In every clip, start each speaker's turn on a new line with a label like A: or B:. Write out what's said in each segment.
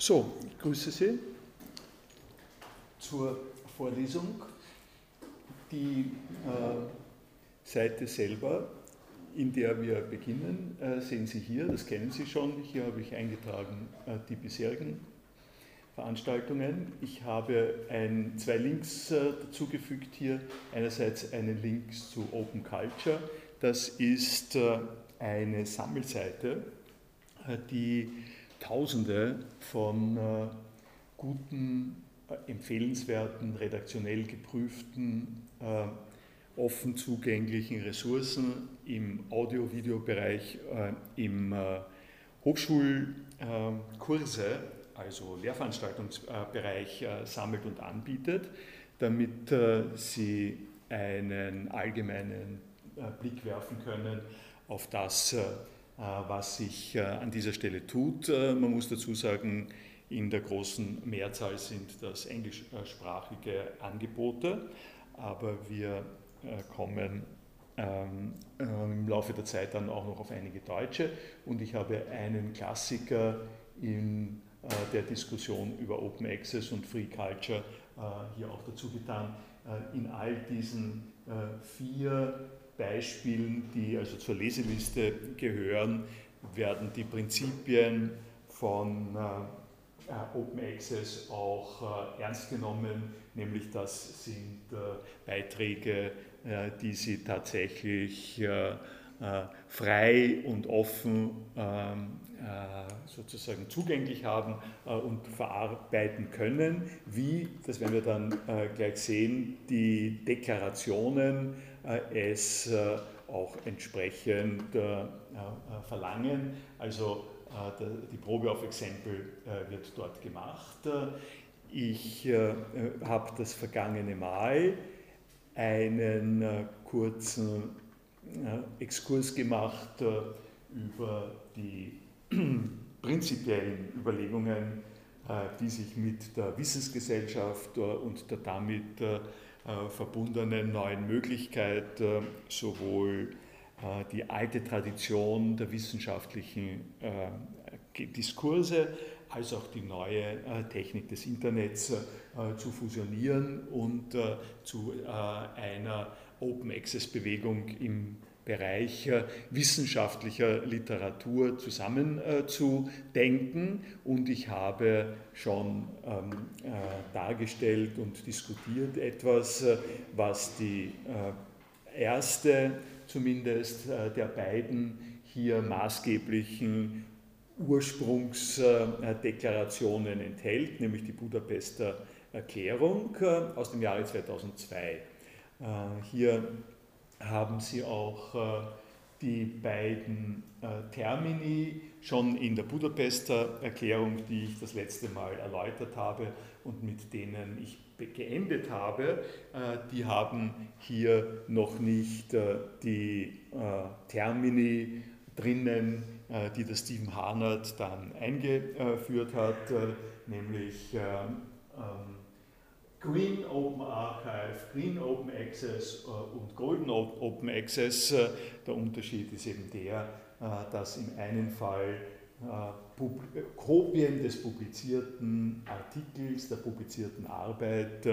A: So, ich grüße Sie zur Vorlesung. Die äh, Seite selber, in der wir beginnen, äh, sehen Sie hier, das kennen Sie schon. Hier habe ich eingetragen äh, die bisherigen Veranstaltungen. Ich habe ein, zwei Links äh, dazugefügt hier. Einerseits einen Link zu Open Culture. Das ist äh, eine Sammelseite, äh, die Tausende von äh, guten, äh, empfehlenswerten, redaktionell geprüften, äh, offen zugänglichen Ressourcen im Audio-Video-Bereich, im Hochschulkurse, also Lehrveranstaltungsbereich, sammelt und anbietet, damit Sie einen allgemeinen Blick werfen können auf das, äh, was sich äh, an dieser Stelle tut. Äh, man muss dazu sagen, in der großen Mehrzahl sind das englischsprachige Angebote, aber wir kommen ähm, im Laufe der Zeit dann auch noch auf einige deutsche und ich habe einen Klassiker in der Diskussion über Open Access und Free Culture hier auch dazu getan. In all diesen vier Beispielen, die also zur Leseliste gehören, werden die Prinzipien von äh, äh, Open Access auch äh, ernst genommen, nämlich das sind Beiträge, die Sie tatsächlich frei und offen ähm, sozusagen zugänglich haben und verarbeiten können, wie, das werden wir dann gleich sehen, die Deklarationen äh, es äh, auch entsprechend äh, verlangen. Also die Probe auf Exempel wird dort gemacht. Ich habe das vergangene Mal einen kurzen Exkurs gemacht über die prinzipiellen Überlegungen, die sich mit der Wissensgesellschaft und der damit äh, verbundenen neuen Möglichkeit, äh, sowohl äh, die alte Tradition der wissenschaftlichen Diskurse als auch die neue Technik des Internets zu fusionieren und zu einer Open Access Bewegung im Bereich wissenschaftlicher Literatur zusammenzudenken. Und ich habe schon ähm, äh, dargestellt und diskutiert etwas, äh, was die äh, erste zumindest der beiden hier maßgeblichen Ursprungsdeklarationen enthält, nämlich die Budapester Erklärung aus dem Jahre 2002. Hier haben sie auch äh, die beiden äh, Termini schon in der Budapester Erklärung, die ich das letzte Mal erläutert habe und mit denen ich geendet habe, äh, die haben hier noch nicht die Termini drinnen, die der Stephen Harnert dann eingeführt hat, nämlich ähm, Green Open Archive, Green Open Access äh, und Golden Open Access. Äh, der Unterschied ist eben der, äh, dass im einen Fall Kopien des publizierten Artikels, der publizierten Arbeit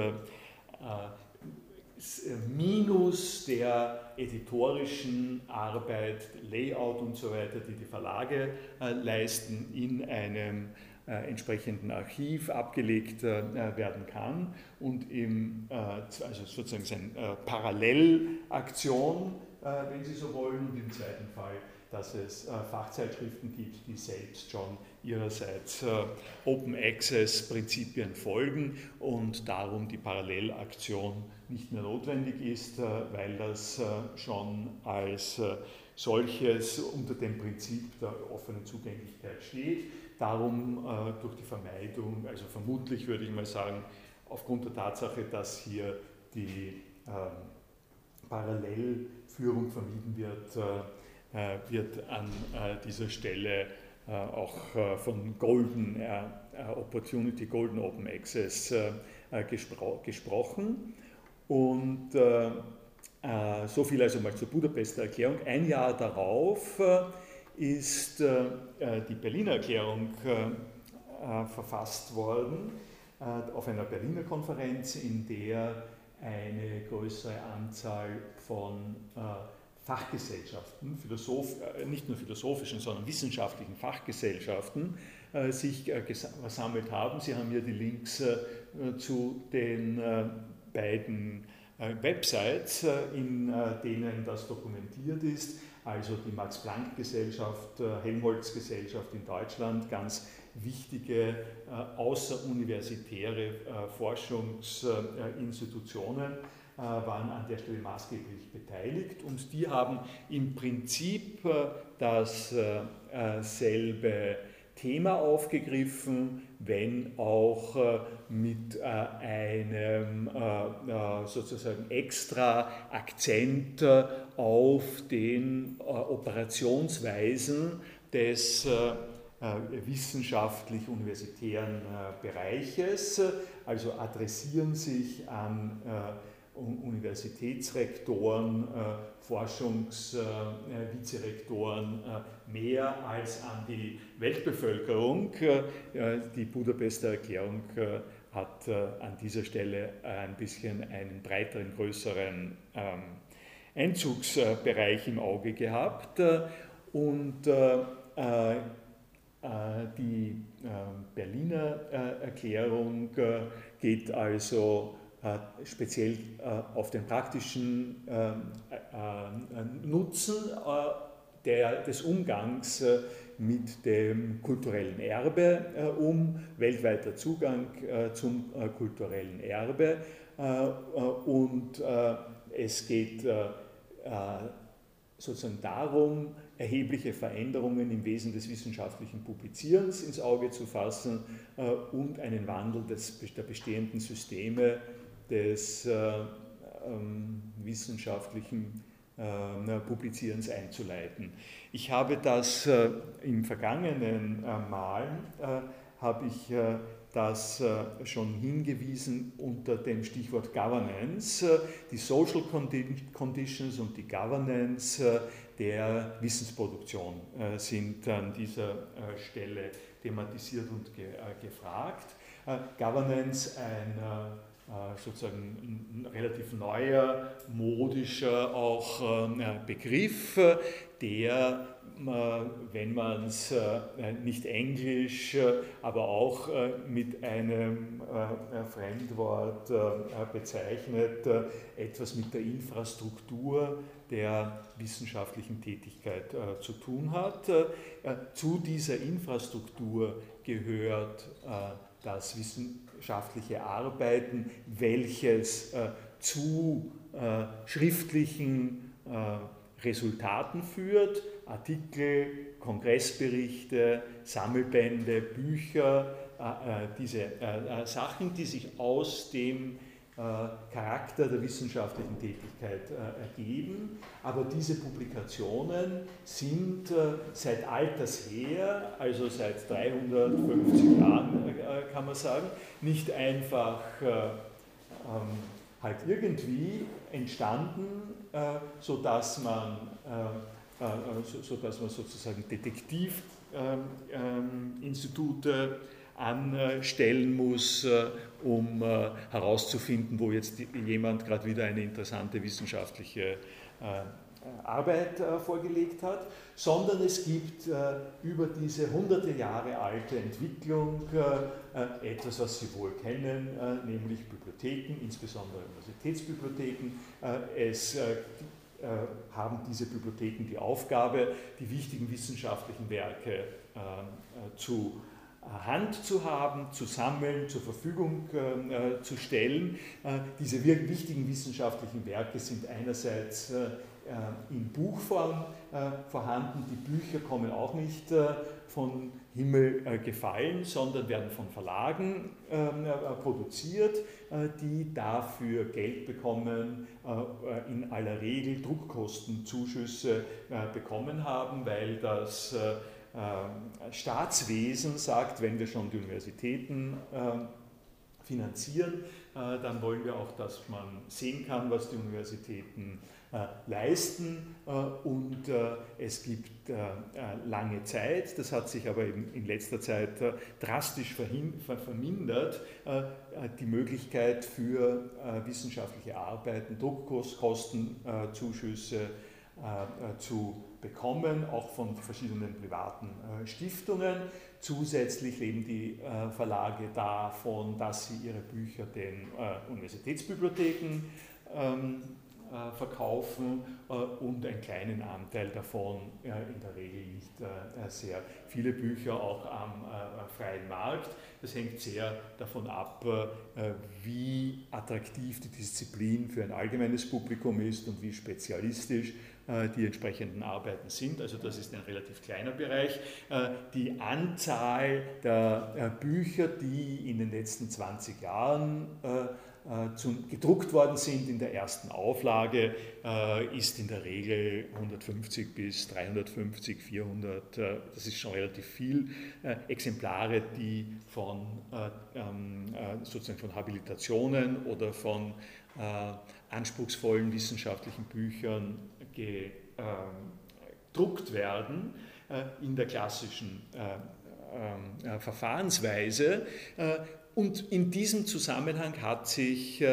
A: minus der editorischen Arbeit, Layout und so weiter, die die Verlage leisten, in einem äh, entsprechenden Archiv abgelegt äh, werden kann und im, äh, also sozusagen eine Parallelaktion, wenn Sie so wollen, und im zweiten Fall, dass es Fachzeitschriften gibt, die selbst schon ihrerseits Open Access Prinzipien folgen und darum die Parallelaktion nicht mehr notwendig ist, weil das schon als solches unter dem Prinzip der offenen Zugänglichkeit steht darum äh, durch die Vermeidung, also vermutlich würde ich mal sagen, aufgrund der Tatsache, dass hier die ähm, Parallelführung vermieden wird, äh, äh, wird an dieser Stelle auch von Golden Opportunity, Golden Open Access gespro gesprochen. Und so viel also mal zur Budapester Erklärung. Ein Jahr darauf ist äh, äh, die Berliner Erklärung äh, verfasst worden auf einer Berliner Konferenz, in der eine größere Anzahl von Fachgesellschaften, Philosoph, nicht nur philosophischen, sondern wissenschaftlichen Fachgesellschaften sich versammelt haben. Sie haben hier die Links zu den beiden Websites, in denen das dokumentiert ist also die Max-Planck-Gesellschaft, äh, Helmholtz-Gesellschaft in Deutschland, ganz wichtige äh, außeruniversitäre äh, Forschungsinstitutionen waren an der Stelle maßgeblich beteiligt. Und die haben im Prinzip dasselbe Thema aufgegriffen, wenn auch äh, mit äh, einem äh, sozusagen extra Akzent auf den Operationsweisen des wissenschaftlich-universitären Bereiches, also adressieren sich an Universitätsrektoren, Forschungsvizerektoren mehr als an die Weltbevölkerung. Die Budapester Erklärung hat an dieser Stelle ein bisschen einen breiteren, größeren ähm, Einzugsbereich im Auge gehabt. Und äh, äh, die Berliner Erklärung geht also äh, speziell äh, auf den praktischen äh, Nutzen des Umgangs mit dem kulturellen Erbe um, weltweiter Zugang zum kulturellen Erbe und es geht sozusagen darum, erhebliche Veränderungen im Wesen des wissenschaftlichen Publizierens ins Auge zu fassen und einen Wandel des, der bestehenden Systeme des äh, ähm, wissenschaftlichen äh, Publizierens einzuleiten. Ich habe das äh, im vergangenen Mal, habe ich das schon hingewiesen unter dem Stichwort Governance. Die Social Conditions und die Governance der Wissensproduktion sind an dieser Stelle thematisiert und gefragt. Governance, ein sozusagen ein relativ neuer, modischer auch ähm, Begriff, der, äh, wenn man es äh, nicht englisch, aber auch mit einem Fremdwort bezeichnet, etwas mit der Infrastruktur der wissenschaftlichen Tätigkeit zu tun hat. Zu dieser Infrastruktur gehört das Wissen, wissenschaftliche Arbeiten, welches äh, zu äh, schriftlichen äh, Resultaten führt, Artikel, Kongressberichte, Sammelbände, Bücher, diese Sachen, die sich aus dem Charakter der wissenschaftlichen Tätigkeit ergeben. Aber diese Publikationen sind seit alters her, also seit 350 Jahren kann man sagen, nicht einfach ähm, halt irgendwie entstanden, sodass man, sodass man sozusagen Detektivinstitute anstellen muss, äh, um äh, herauszufinden, wo jetzt jemand gerade wieder eine interessante wissenschaftliche äh, Arbeit vorgelegt hat, sondern es gibt über diese hunderte Jahre alte Entwicklung etwas, was Sie wohl kennen, nämlich Bibliotheken, insbesondere Universitätsbibliotheken. Es haben diese Bibliotheken die Aufgabe, die wichtigen wissenschaftlichen Werke zu Hand zu haben, zu sammeln, zur Verfügung äh, zu stellen. Äh, diese wichtigen wissenschaftlichen Werke sind einerseits äh, in Buchform äh, vorhanden. Die Bücher kommen auch nicht äh, von Himmel äh, gefallen, sondern werden von Verlagen ähm, produziert, die dafür Geld bekommen, in aller Regel Druckkostenzuschüsse bekommen haben, weil das äh, Staatswesen sagt, wenn wir schon die Universitäten ähm, finanzieren, äh, dann wollen wir auch, dass man sehen kann, was die Universitäten leisten. Und es gibt lange Zeit, das hat sich aber in letzter Zeit drastisch vermindert, die Möglichkeit für wissenschaftliche Arbeiten, Druckkostenzuschüsse zu bekommen, auch von verschiedenen privaten Stiftungen. Zusätzlich leben die äh, Verlage davon, dass sie ihre Bücher den äh, Universitätsbibliotheken ähm, äh, verkaufen und einen kleinen Anteil davon in der Regel nicht sehr viele Bücher auch am freien Markt. Das hängt sehr davon ab, wie attraktiv die Disziplin für ein allgemeines Publikum ist und wie spezialistisch äh, die entsprechenden Arbeiten sind. Also das ist ein relativ kleiner Bereich. Äh, die Anzahl der äh, Bücher, die in den letzten 20 Jahren gedruckt worden sind in der ersten Auflage, ist in der Regel 150 bis 350, 400, das ist schon relativ viel Exemplare, die von ähm, sozusagen von Habilitationen oder von anspruchsvollen wissenschaftlichen Büchern gedruckt werden äh, in der klassischen äh, ähm, äh, Verfahrensweise. Und in diesem Zusammenhang hat sich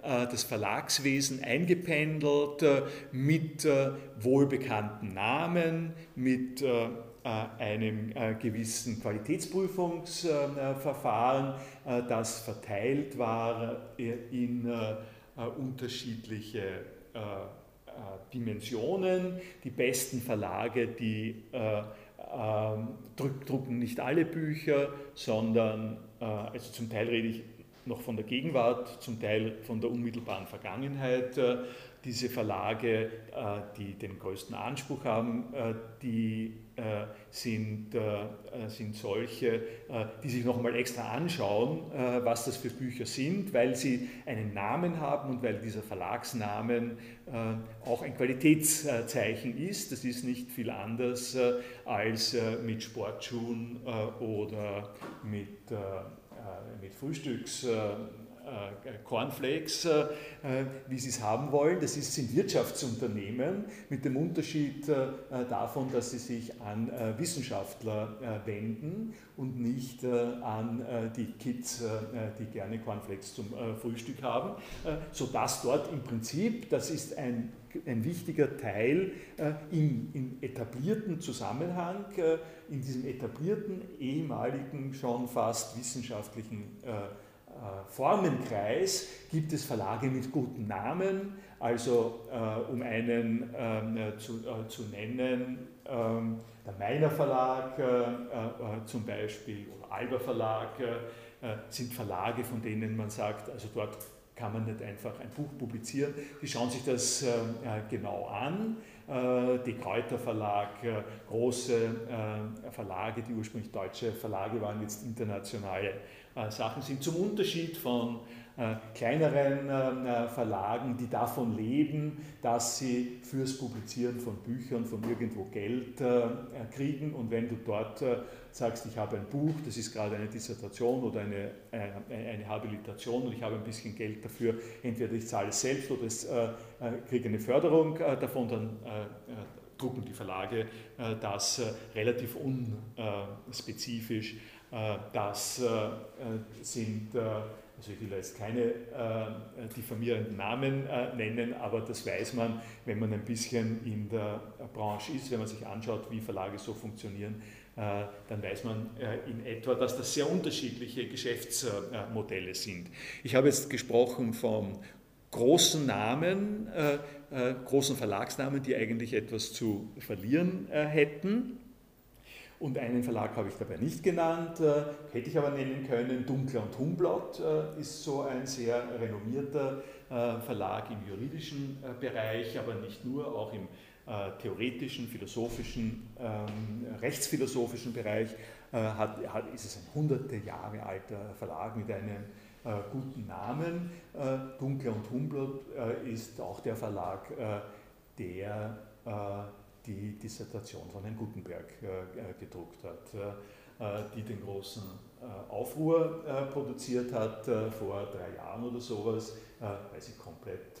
A: das Verlagswesen eingependelt mit wohlbekannten Namen, mit einem gewissen Qualitätsprüfungsverfahren, das verteilt war in unterschiedliche Dimensionen. Die besten Verlage, die äh, ähm, drucken nicht alle Bücher, sondern, äh, also zum Teil rede ich noch von der Gegenwart, zum Teil von der unmittelbaren Vergangenheit. Diese Verlage, die den größten Anspruch haben, die äh, sind, äh, sind solche, äh, die sich nochmal extra anschauen, was das für Bücher sind, weil sie einen Namen haben und weil dieser Verlagsnamen auch ein Qualitätszeichen ist. Das ist nicht viel anders als mit Sportschuhen oder mit, mit Frühstücks äh, Cornflakes, äh, wie sie es haben wollen. Das ist, sind Wirtschaftsunternehmen mit dem Unterschied äh, davon, dass sie sich an Wissenschaftler wenden und nicht an die Kids, die gerne Cornflakes zum Frühstück haben, sodass dort im Prinzip, das ist ein ein wichtiger Teil äh, im, im, etablierten Zusammenhang, äh, in diesem etablierten, ehemaligen, schon fast wissenschaftlichen äh, äh, Formenkreis gibt es Verlage mit guten Namen, also äh, um einen ähm, äh, zu, äh, zu, nennen, ähm, der Meiner Verlag äh, äh, zum Beispiel oder Alba Verlag sind Verlage, von denen man sagt, also dort kann man nicht einfach ein Buch publizieren. Die schauen sich das genau an. Die Kräuter Verlag, große Verlage, die ursprünglich deutsche Verlage waren, jetzt internationale äh, Sachen sind, zum Unterschied von äh, kleineren äh, Verlagen, die davon leben, dass sie fürs Publizieren von Büchern von irgendwo Geld kriegen. Und wenn du dort sagst, ich habe ein Buch, das ist gerade eine Dissertation oder eine, eine Habilitation und ich habe ein bisschen Geld dafür, entweder ich zahle es selbst oder ich kriege eine Förderung davon, dann drucken die Verlage das relativ unspezifisch äh, das äh, sind, äh, also ich will jetzt keine diffamierenden Namen nennen, aber das weiß man, wenn man ein bisschen in der Branche ist, wenn man sich anschaut, wie Verlage so funktionieren, dann weiß man in etwa, dass das sehr unterschiedliche Geschäftsmodelle sind. Ich habe jetzt gesprochen von großen Namen, großen Verlagsnamen, die eigentlich etwas zu verlieren hätten. Und einen Verlag habe ich dabei nicht genannt, äh, hätte ich aber nennen können. Dunkler und Humblot äh, ist so ein sehr renommierter äh, Verlag im juridischen Bereich, aber nicht nur, auch im theoretischen, philosophischen, ähm, rechtsphilosophischen Bereich hat, hat, ist es ein hunderte Jahre alter Verlag mit einem guten Namen. Dunkler und Humblot ist auch der Verlag, der die Dissertation von Herrn Gutenberg äh, äh, gedruckt hat, äh, die den großen Aufruhr produziert hat vor drei Jahren oder sowas, weil sie komplett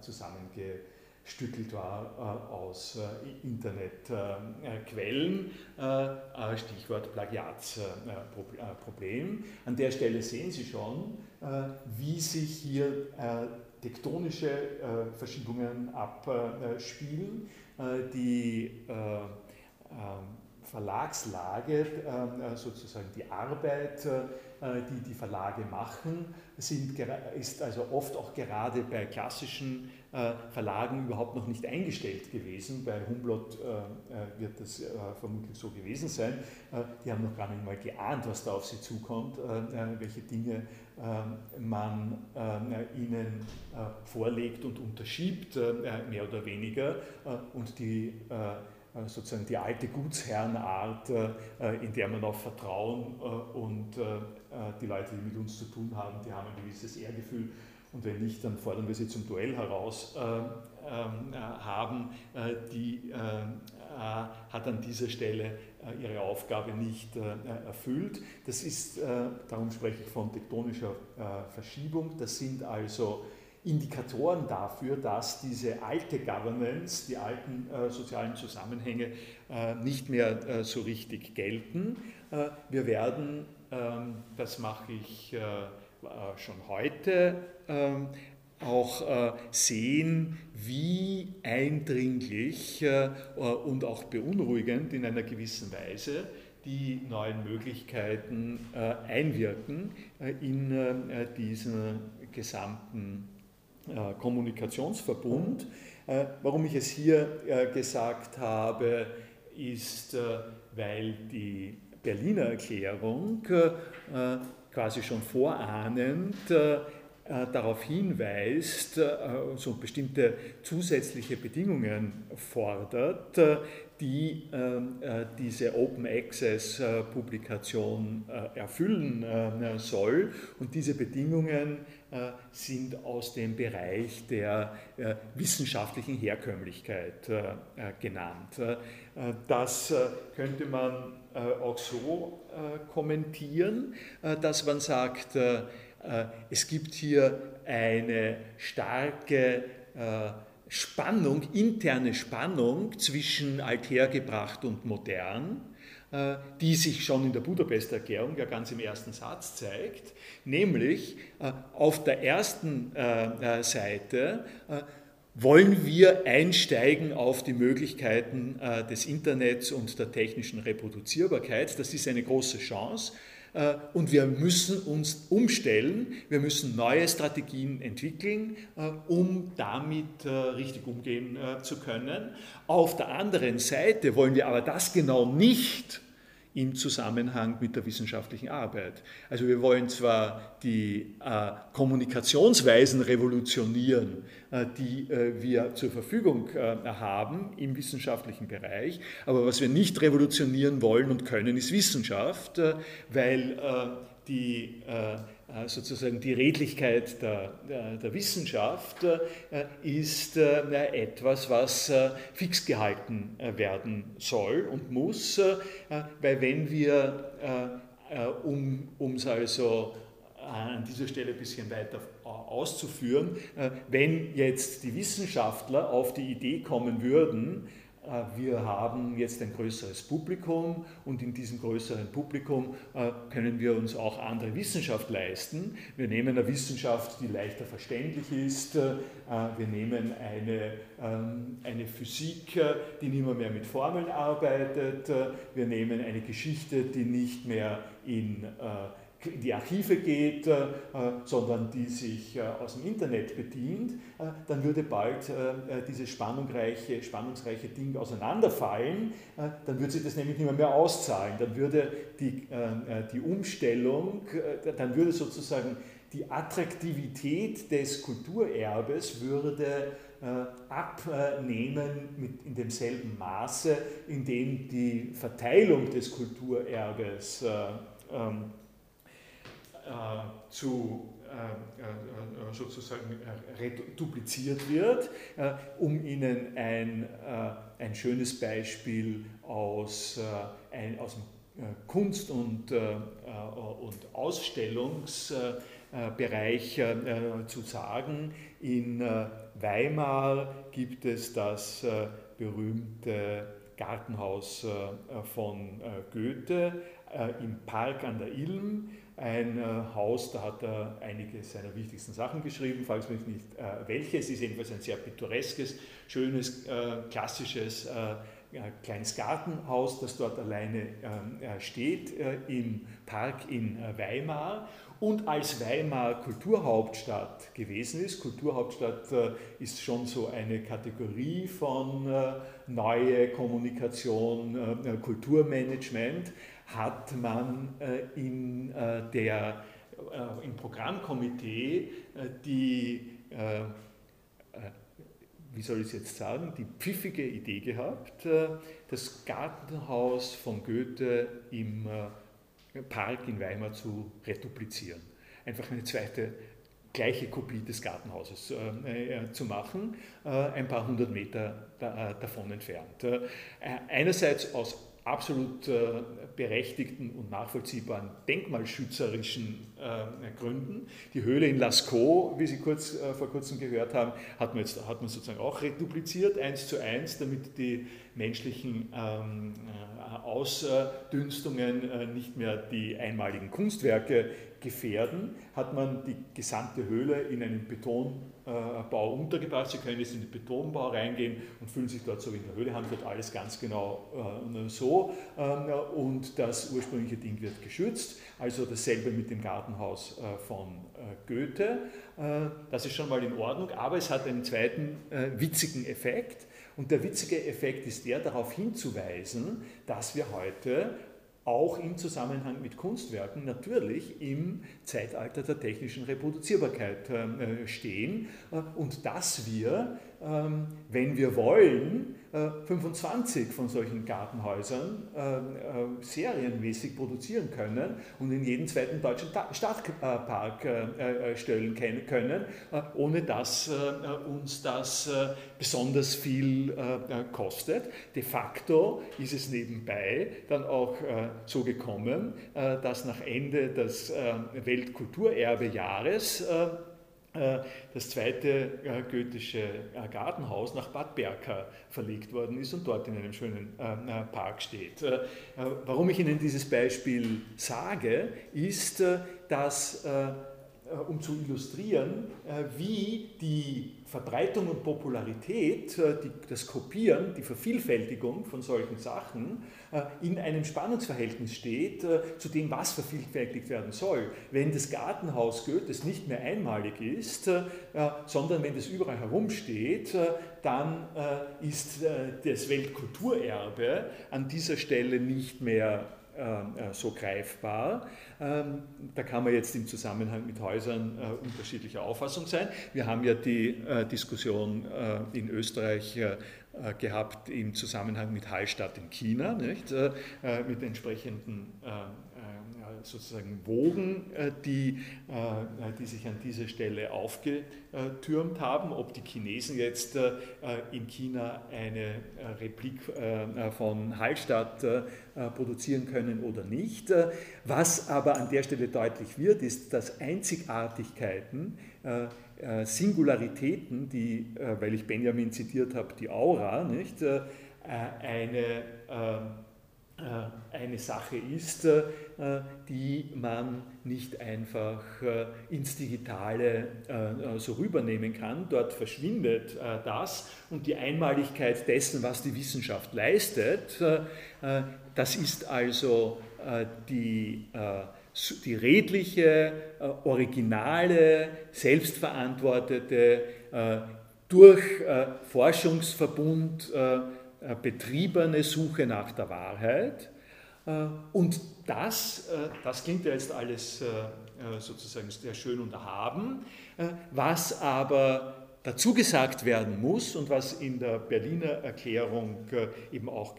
A: zusammenge stückelt war aus Internetquellen, Stichwort Plagiatsproblem. An der Stelle sehen Sie schon, wie sich hier tektonische Verschiebungen abspielen, die Verlagslage, sozusagen die Arbeit, die die Verlage machen, sind, ist also oft auch gerade bei klassischen äh, Verlagen überhaupt noch nicht eingestellt gewesen. Bei Humboldt äh, äh, wird das vermutlich so gewesen sein. Die haben noch gar nicht mal geahnt, was da auf sie zukommt, welche Dinge man ihnen vorlegt und unterschiebt, mehr oder weniger. Und die sozusagen die alte Gutsherrenart, in der man auf Vertrauen und die Leute, die mit uns zu tun haben, die haben ein gewisses Ehrgefühl und wenn nicht, dann fordern wir sie zum Duell heraus, äh, ähm, äh, haben, äh, die äh, äh, hat an dieser Stelle äh, ihre Aufgabe nicht erfüllt. Das ist, darum spreche ich von tektonischer Verschiebung, das sind also Indikatoren dafür, dass diese alte Governance, die alten sozialen Zusammenhänge nicht mehr so richtig gelten. wir werden, ähm, das mache ich schon heute, ähm, auch äh, sehen, wie eindringlich äh, und auch beunruhigend in einer gewissen Weise die neuen Möglichkeiten äh, einwirken in diesen gesamten Kommunikationsverbund. Warum ich es hier gesagt habe, ist, weil die Berliner Erklärung quasi schon vorahnend äh, darauf hinweist, äh, so bestimmte zusätzliche Bedingungen fordert, äh, die diese Open Access Publikation erfüllen soll. Und diese Bedingungen sind aus dem Bereich der wissenschaftlichen Herkömmlichkeit genannt. Das könnte man auch so kommentieren, dass man sagt, äh, es gibt hier eine starke äh, Spannung, interne Spannung zwischen althergebracht und modern, äh, die sich schon in der Budapester Erklärung ja ganz im ersten Satz zeigt, nämlich auf der ersten Seite wollen wir einsteigen auf die Möglichkeiten des Internets und der technischen Reproduzierbarkeit. Das ist eine große Chance. Äh, und wir müssen uns umstellen, wir müssen neue Strategien entwickeln, äh, um damit äh, richtig umgehen zu können. Auf der anderen Seite wollen wir aber das genau nicht im Zusammenhang mit der wissenschaftlichen Arbeit. Also wir wollen zwar die äh, Kommunikationsweisen revolutionieren, äh, die äh, wir zur Verfügung äh, haben im wissenschaftlichen Bereich, aber was wir nicht revolutionieren wollen und können, ist Wissenschaft, äh, weil äh, die sozusagen die Redlichkeit der, der, der Wissenschaft äh, ist äh, etwas, was fix gehalten werden soll und muss, weil wenn wir, um es also an dieser Stelle ein bisschen weiter auszuführen, wenn jetzt die Wissenschaftler auf die Idee kommen würden, äh, wir haben jetzt ein größeres Publikum und in diesem größeren Publikum äh, können wir uns auch andere Wissenschaft leisten. Wir nehmen eine Wissenschaft, die leichter verständlich ist. Äh, wir nehmen eine, ähm, eine Physik, die nicht mehr, mehr mit Formeln arbeitet. Wir nehmen eine Geschichte, die nicht mehr in in die Archive geht, äh, sondern die sich äh, aus dem Internet bedient, äh, dann würde bald dieses spannungsreiche, spannungsreiche Ding auseinanderfallen, dann würde sich das nämlich nicht mehr, mehr auszahlen, dann würde die, die Umstellung, dann würde sozusagen die Attraktivität des Kulturerbes würde abnehmen mit in demselben Maße, in dem die Verteilung des Kulturerbes ähm, äh, zu äh, äh, sozusagen dupliziert wird, um Ihnen ein, ein schönes Beispiel aus, ein, aus dem Kunst- und, und Ausstellungsbereich Bereich zu sagen. In Weimar gibt es das berühmte Gartenhaus von Goethe im Park an der Ilm ein äh, Haus, da hat er einige seiner wichtigsten Sachen geschrieben, frage mich nicht äh, welches, ist jedenfalls ein sehr pittoreskes, schönes, äh, klassisches kleines Gartenhaus, das dort alleine ähm, steht im Park in Weimar und als Weimar Kulturhauptstadt gewesen ist. Kulturhauptstadt ist schon so eine Kategorie von neue Kommunikation, Kulturmanagement hat man äh, in äh, der, äh, im Programmkomitee die, wie soll ich es jetzt sagen, die pfiffige Idee gehabt, das Gartenhaus von Goethe im Park in Weimar zu reduplizieren. Einfach eine zweite gleiche Kopie des Gartenhauses äh, zu machen, äh, ein paar hundert Meter da, davon entfernt. einerseits aus absolut äh, berechtigten und nachvollziehbaren denkmalschützerischen äh, Gründen. Die Höhle in Lascaux, wie Sie kurz, äh, vor kurzem gehört haben, hat man, jetzt, hat man sozusagen auch redupliziert, eins zu eins, damit die menschlichen ähm, Ausdünstungen nicht mehr die einmaligen Kunstwerke gefährden, hat man die gesamte Höhle in einen Betonbau untergebracht. Sie können jetzt in den Betonbau reingehen und fühlen sich dort so wie in der Höhle, haben dort alles ganz genau äh, so ähm, und das ursprüngliche Ding wird geschützt. Also dasselbe mit dem Gartenhaus äh, von äh, Goethe. Das ist schon mal in Ordnung, aber es hat einen zweiten witzigen Effekt. Und der witzige Effekt ist der, darauf hinzuweisen, dass wir heute auch im Zusammenhang mit Kunstwerken natürlich im Zeitalter der technischen Reproduzierbarkeit äh, stehen. Äh, und dass wir, ähm, wenn wir wollen, 25 äh, von solchen Gartenhäusern serienmäßig produzieren können und in jeden zweiten deutschen Stadtpark stellen können, ohne dass uns das besonders viel kostet. De facto ist es nebenbei dann auch so gekommen, äh, dass nach Ende des äh, Weltkulturerbejahres äh, das zweite goethische Gartenhaus nach Bad Berka verlegt worden ist und dort in einem schönen Park steht. Warum ich Ihnen dieses Beispiel sage, ist, dass um zu illustrieren, wie die Verbreitung und Popularität, die, das Kopieren, die Vervielfältigung von solchen Sachen äh, in einem Spannungsverhältnis steht äh, zu dem, was vervielfältigt werden soll. Wenn das Gartenhaus Goethes nicht mehr einmalig ist, äh, sondern wenn das überall herumsteht, dann ist das Weltkulturerbe an dieser Stelle nicht mehr so greifbar. Ähm, da kann man jetzt im Zusammenhang mit Häusern unterschiedlicher Auffassung sein. Wir haben ja die Diskussion in Österreich äh, gehabt im Zusammenhang mit Hallstatt in China, nicht? Äh, äh, mit entsprechenden sozusagen Wogen, die, die sich an dieser Stelle aufgetürmt haben. Ob die Chinesen jetzt in China eine Replik von Hallstatt produzieren können oder nicht. Was aber an der Stelle deutlich wird, ist, dass Einzigartigkeiten äh, Singularitäten, die, äh, weil ich Benjamin zitiert habe, die Aura, nicht, äh, eine, eine Sache ist, die man nicht einfach ins Digitale so rübernehmen kann. Dort verschwindet das und die Einmaligkeit dessen, was die Wissenschaft leistet, das ist also die die redliche, äh, originale, selbstverantwortete, äh, durch äh, Forschungsverbund betriebene Suche nach der Wahrheit. Und das, das klingt ja jetzt alles sozusagen sehr schön und erhaben, was aber dazu gesagt werden muss und was in der Berliner Erklärung eben auch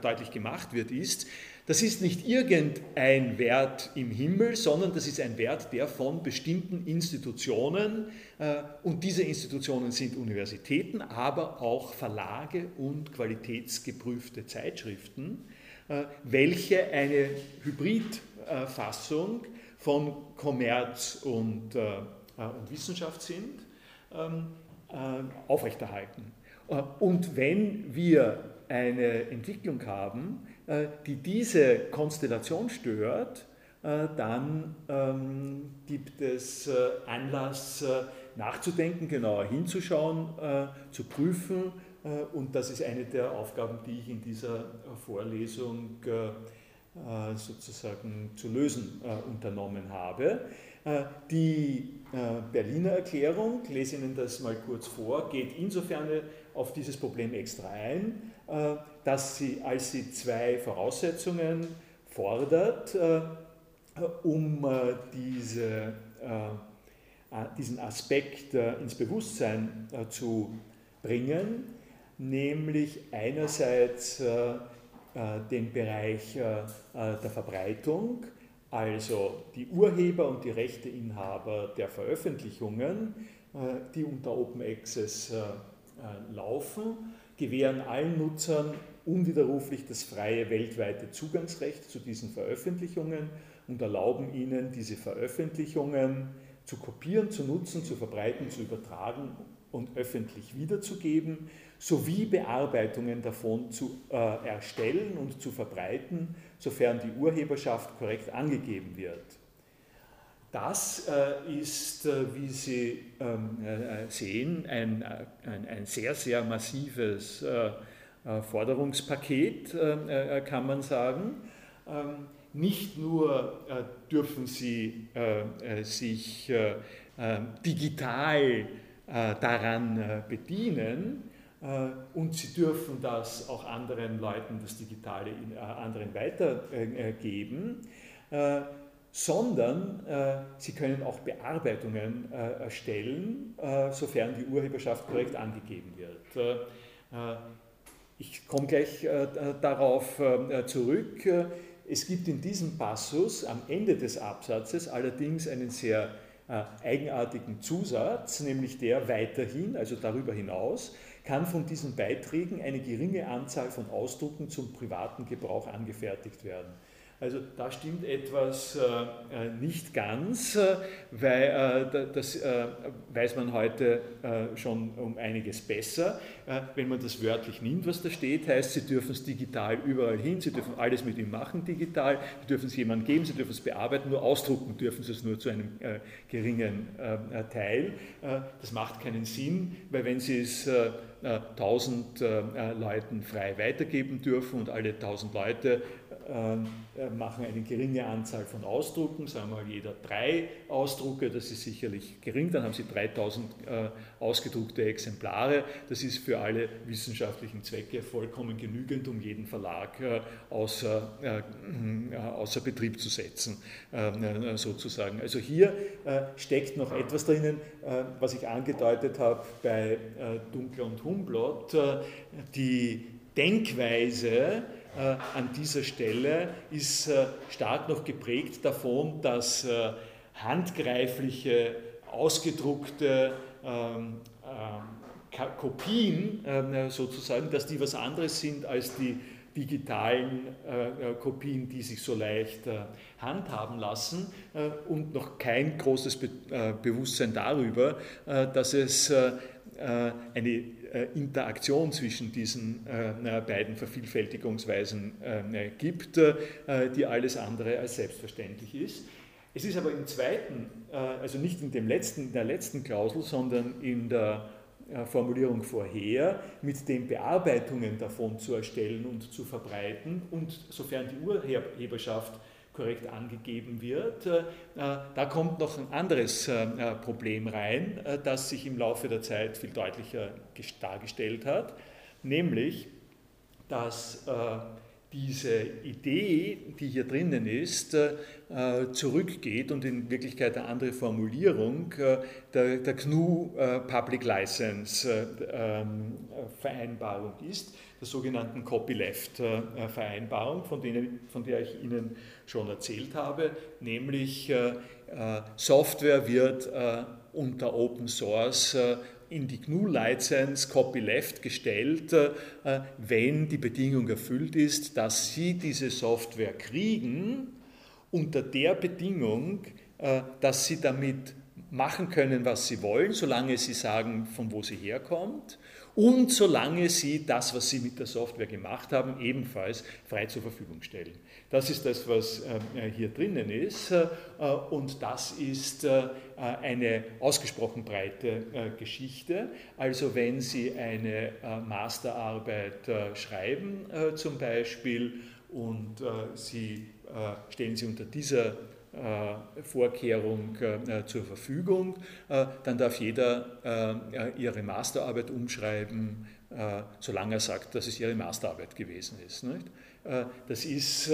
A: deutlich gemacht wird, ist, das ist nicht irgendein Wert im Himmel, sondern das ist ein Wert, der von bestimmten Institutionen, äh, und diese Institutionen sind Universitäten, aber auch Verlage und qualitätsgeprüfte Zeitschriften, äh, welche eine Hybrid- Fassung von Kommerz und, und Wissenschaft sind, aufrechterhalten. Und wenn wir eine Entwicklung haben, die diese Konstellation stört, dann ähm, gibt es Anlass nachzudenken, genauer hinzuschauen, zu prüfen, äh, und das ist eine der Aufgaben, die ich in dieser äh, Vorlesung äh, sozusagen zu lösen unternommen habe. Die Berliner Erklärung, ich lese Ihnen das mal kurz vor, geht insofern auf dieses Problem extra ein, dass sie, als sie zwei Voraussetzungen fordert, um diese, diesen Aspekt ins Bewusstsein zu bringen, nämlich einerseits äh, äh, den Bereich äh, der Verbreitung, also die Urheber und die Rechteinhaber der Veröffentlichungen, die unter Open Access laufen, gewähren allen Nutzern unwiderruflich das freie weltweite Zugangsrecht zu diesen Veröffentlichungen und erlauben ihnen, diese Veröffentlichungen zu kopieren, zu nutzen, zu verbreiten, zu übertragen und öffentlich wiederzugeben, sowie Bearbeitungen davon zu äh, erstellen und zu verbreiten, sofern die Urheberschaft korrekt angegeben wird. Das äh, ist, äh, wie Sie ähm, äh, sehen, ein, ein, ein, sehr, sehr massives Forderungspaket, kann man sagen. Ähm, nicht nur dürfen Sie sich digital daran bedienen, und sie dürfen das auch anderen Leuten, das Digitale äh, anderen weitergeben, äh, sondern sie können auch Bearbeitungen erstellen, sofern die Urheberschaft korrekt angegeben wird. Ich komme gleich darauf zurück. Es gibt in diesem Passus am Ende des Absatzes allerdings einen sehr eigenartigen Zusatz, nämlich der weiterhin, also darüber hinaus, kann von diesen Beiträgen eine geringe Anzahl von Ausdrucken zum privaten Gebrauch angefertigt werden. Also da stimmt etwas äh, äh nicht ganz, äh, weil äh, das äh, weiß man heute äh, schon um einiges besser. wenn man das wörtlich nimmt, was da steht, heißt, Sie dürfen es digital überall hin, Sie dürfen alles mit ihm machen digital, Sie dürfen es jemandem geben, Sie dürfen es bearbeiten, nur ausdrucken dürfen Sie es nur zu einem geringen Teil. das macht keinen Sinn, weil wenn Sie es 1000 Leuten frei weitergeben dürfen und alle 1000 Leute äh, machen eine geringe Anzahl von Ausdrucken, sagen wir mal jeder drei Ausdrucke, das ist sicherlich gering, dann haben Sie 3000 äh, ausgedruckte Exemplare, das ist für alle wissenschaftlichen Zwecke vollkommen genügend, um jeden Verlag äh, außer, außer Betrieb zu setzen, ähm, sozusagen. Also hier steckt noch etwas drinnen, was ich angedeutet habe bei Dunkler und Humblot, die Denkweise, äh, an dieser Stelle ist äh, stark noch geprägt davon, dass äh, handgreifliche, ausgedruckte ähm, Kopien sozusagen, dass die was anderes sind als die digitalen Kopien, die sich so leicht handhaben lassen. Und noch kein großes Bewusstsein darüber, dass es eine äh, Interaktion zwischen diesen äh, beiden Vervielfältigungsweisen äh, gibt, die alles andere als selbstverständlich ist. Es ist aber im zweiten, also nicht in, dem letzten, in der letzten Klausel, sondern in der Formulierung vorher, mit den Bearbeitungen davon zu erstellen und zu verbreiten und sofern die Urheberschaft korrekt angegeben wird. Äh, da kommt noch ein anderes äh, Problem rein, äh, das sich im Laufe der Zeit viel deutlicher dargestellt hat, nämlich, dass diese Idee, die hier drinnen ist, zurückgeht und in Wirklichkeit eine andere Formulierung der, der GNU Public License ähm, Vereinbarung ist, der sogenannten Copyleft-Vereinbarung, von, von der ich Ihnen schon erzählt habe, nämlich äh, äh, Software wird äh, unter Open Source in die GNU-License Copyleft gestellt, wenn die Bedingung erfüllt ist, dass Sie diese Software kriegen unter der Bedingung, dass sie damit machen können, was sie wollen, solange sie sagen, von wo sie herkommt und solange sie das, was sie mit der Software gemacht haben, ebenfalls frei zur Verfügung stellen. Das ist das, was äh, hier drinnen ist äh, und das ist äh, eine ausgesprochen breite Geschichte. Also wenn Sie eine Masterarbeit schreiben zum Beispiel und Sie stellen sie unter dieser Vorkehrung zur Verfügung, dann darf jeder ihre Masterarbeit umschreiben, solange er sagt, dass es ihre Masterarbeit gewesen ist. Das ist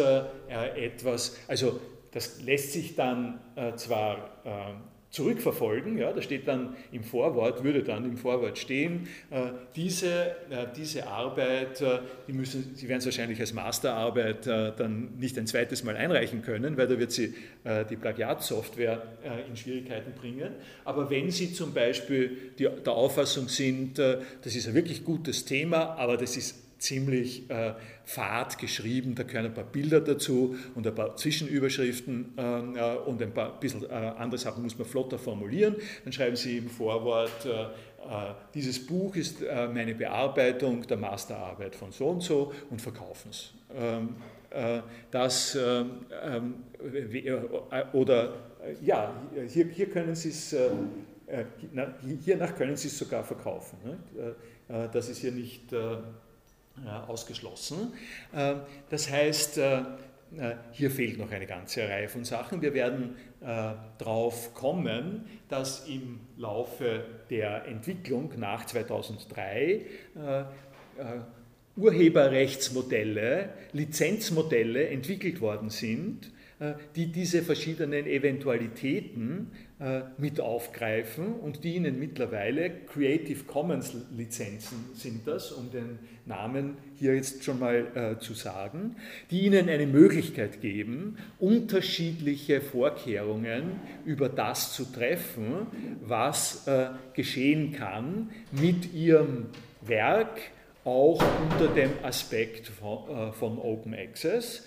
A: etwas, also das lässt sich dann zwar zurückverfolgen. Ja, da steht dann im Vorwort, würde dann im Vorwort stehen, äh, diese, äh, diese Arbeit, äh, die müssen, Sie werden es wahrscheinlich als Masterarbeit dann nicht ein zweites Mal einreichen können, weil da wird Sie die Plagiatsoftware in Schwierigkeiten bringen. Aber wenn Sie zum Beispiel die, der Auffassung sind, das ist ein wirklich gutes Thema, aber das ist ziemlich äh, fad geschrieben, da gehören ein paar Bilder dazu und ein paar Zwischenüberschriften äh, und ein paar bisschen äh, andere Sachen muss man flotter formulieren. Dann schreiben Sie im Vorwort, äh, äh, dieses Buch ist äh, meine Bearbeitung der Masterarbeit von so und so und verkaufen es. Ähm, das ähm, ähm oder ja, hier, hier können Sie es hiernach können Sie es sogar verkaufen. Das ist hier nicht ausgeschlossen. Ähm, das heißt, äh, äh, hier fehlt noch eine ganze Reihe von Sachen. Wir werden äh, darauf kommen, dass im Laufe der Entwicklung nach 2003 Urheberrechtsmodelle, Lizenzmodelle entwickelt worden sind, die diese verschiedenen Eventualitäten äh, mit aufgreifen und die ihnen mittlerweile Creative Commons Lizenzen sind das, um den Namen hier jetzt schon mal äh, zu sagen, die ihnen eine Möglichkeit geben, unterschiedliche Vorkehrungen über das zu treffen, was äh, geschehen kann mit ihrem Werk, auch unter dem Aspekt von, äh, von Open Access.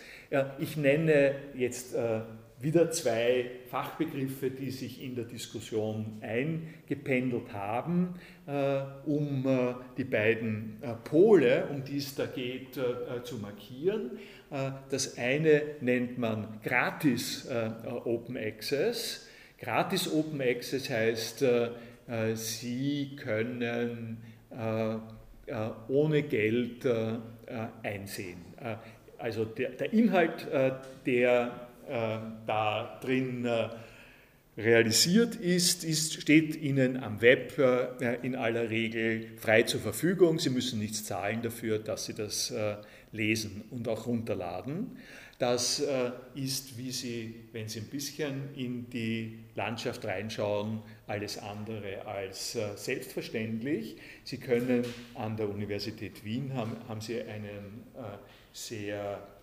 A: ich nenne jetzt äh, wieder zwei Fachbegriffe, die sich in der Diskussion eingependelt haben, äh, um äh, die beiden äh, Pole, um die es da geht, zu markieren. Das eine nennt man gratis Open Access. Gratis Open Access heißt, Sie können ohne Geld einsehen. Also der, der Inhalt der äh, da drin äh, realisiert ist, ist, steht Ihnen am Web äh, in aller Regel frei zur Verfügung. Sie müssen nichts zahlen dafür, dass Sie das lesen und auch runterladen. Das ist, wie Sie, wenn Sie ein bisschen in die Landschaft reinschauen, alles andere als selbstverständlich. Sie können an der Universität Wien, haben, haben Sie einen sehr äh,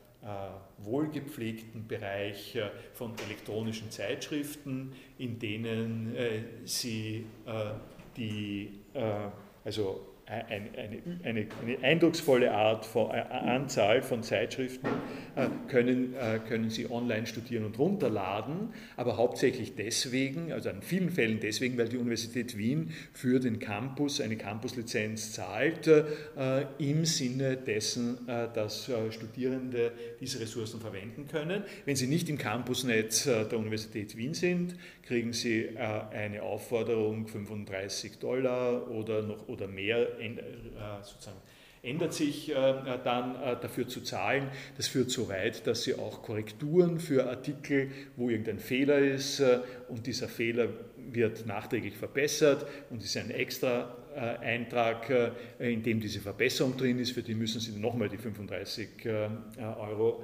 A: wohlgepflegten Bereich äh, von elektronischen Zeitschriften, in denen äh, sie die, also eine, eine, eine, eindrucksvolle Art von, äh, Anzahl von Zeitschriften äh, können, äh, können Sie online studieren und runterladen, aber hauptsächlich deswegen, also in vielen Fällen deswegen, weil die Universität Wien für den Campus eine Campuslizenz zahlt, im Sinne dessen, dass Studierende diese Ressourcen verwenden können. Wenn sie nicht im Campusnetz der Universität Wien sind, kriegen Sie eine Aufforderung, 35 Dollar oder, noch, oder mehr sozusagen ändert sich äh, dann dafür zu zahlen. Das führt so weit, dass Sie auch Korrekturen für Artikel, wo irgendein Fehler ist und dieser Fehler wird nachträglich verbessert und ist ein extra Eintrag, in dem diese Verbesserung drin ist, für die müssen Sie nochmal die 35 Euro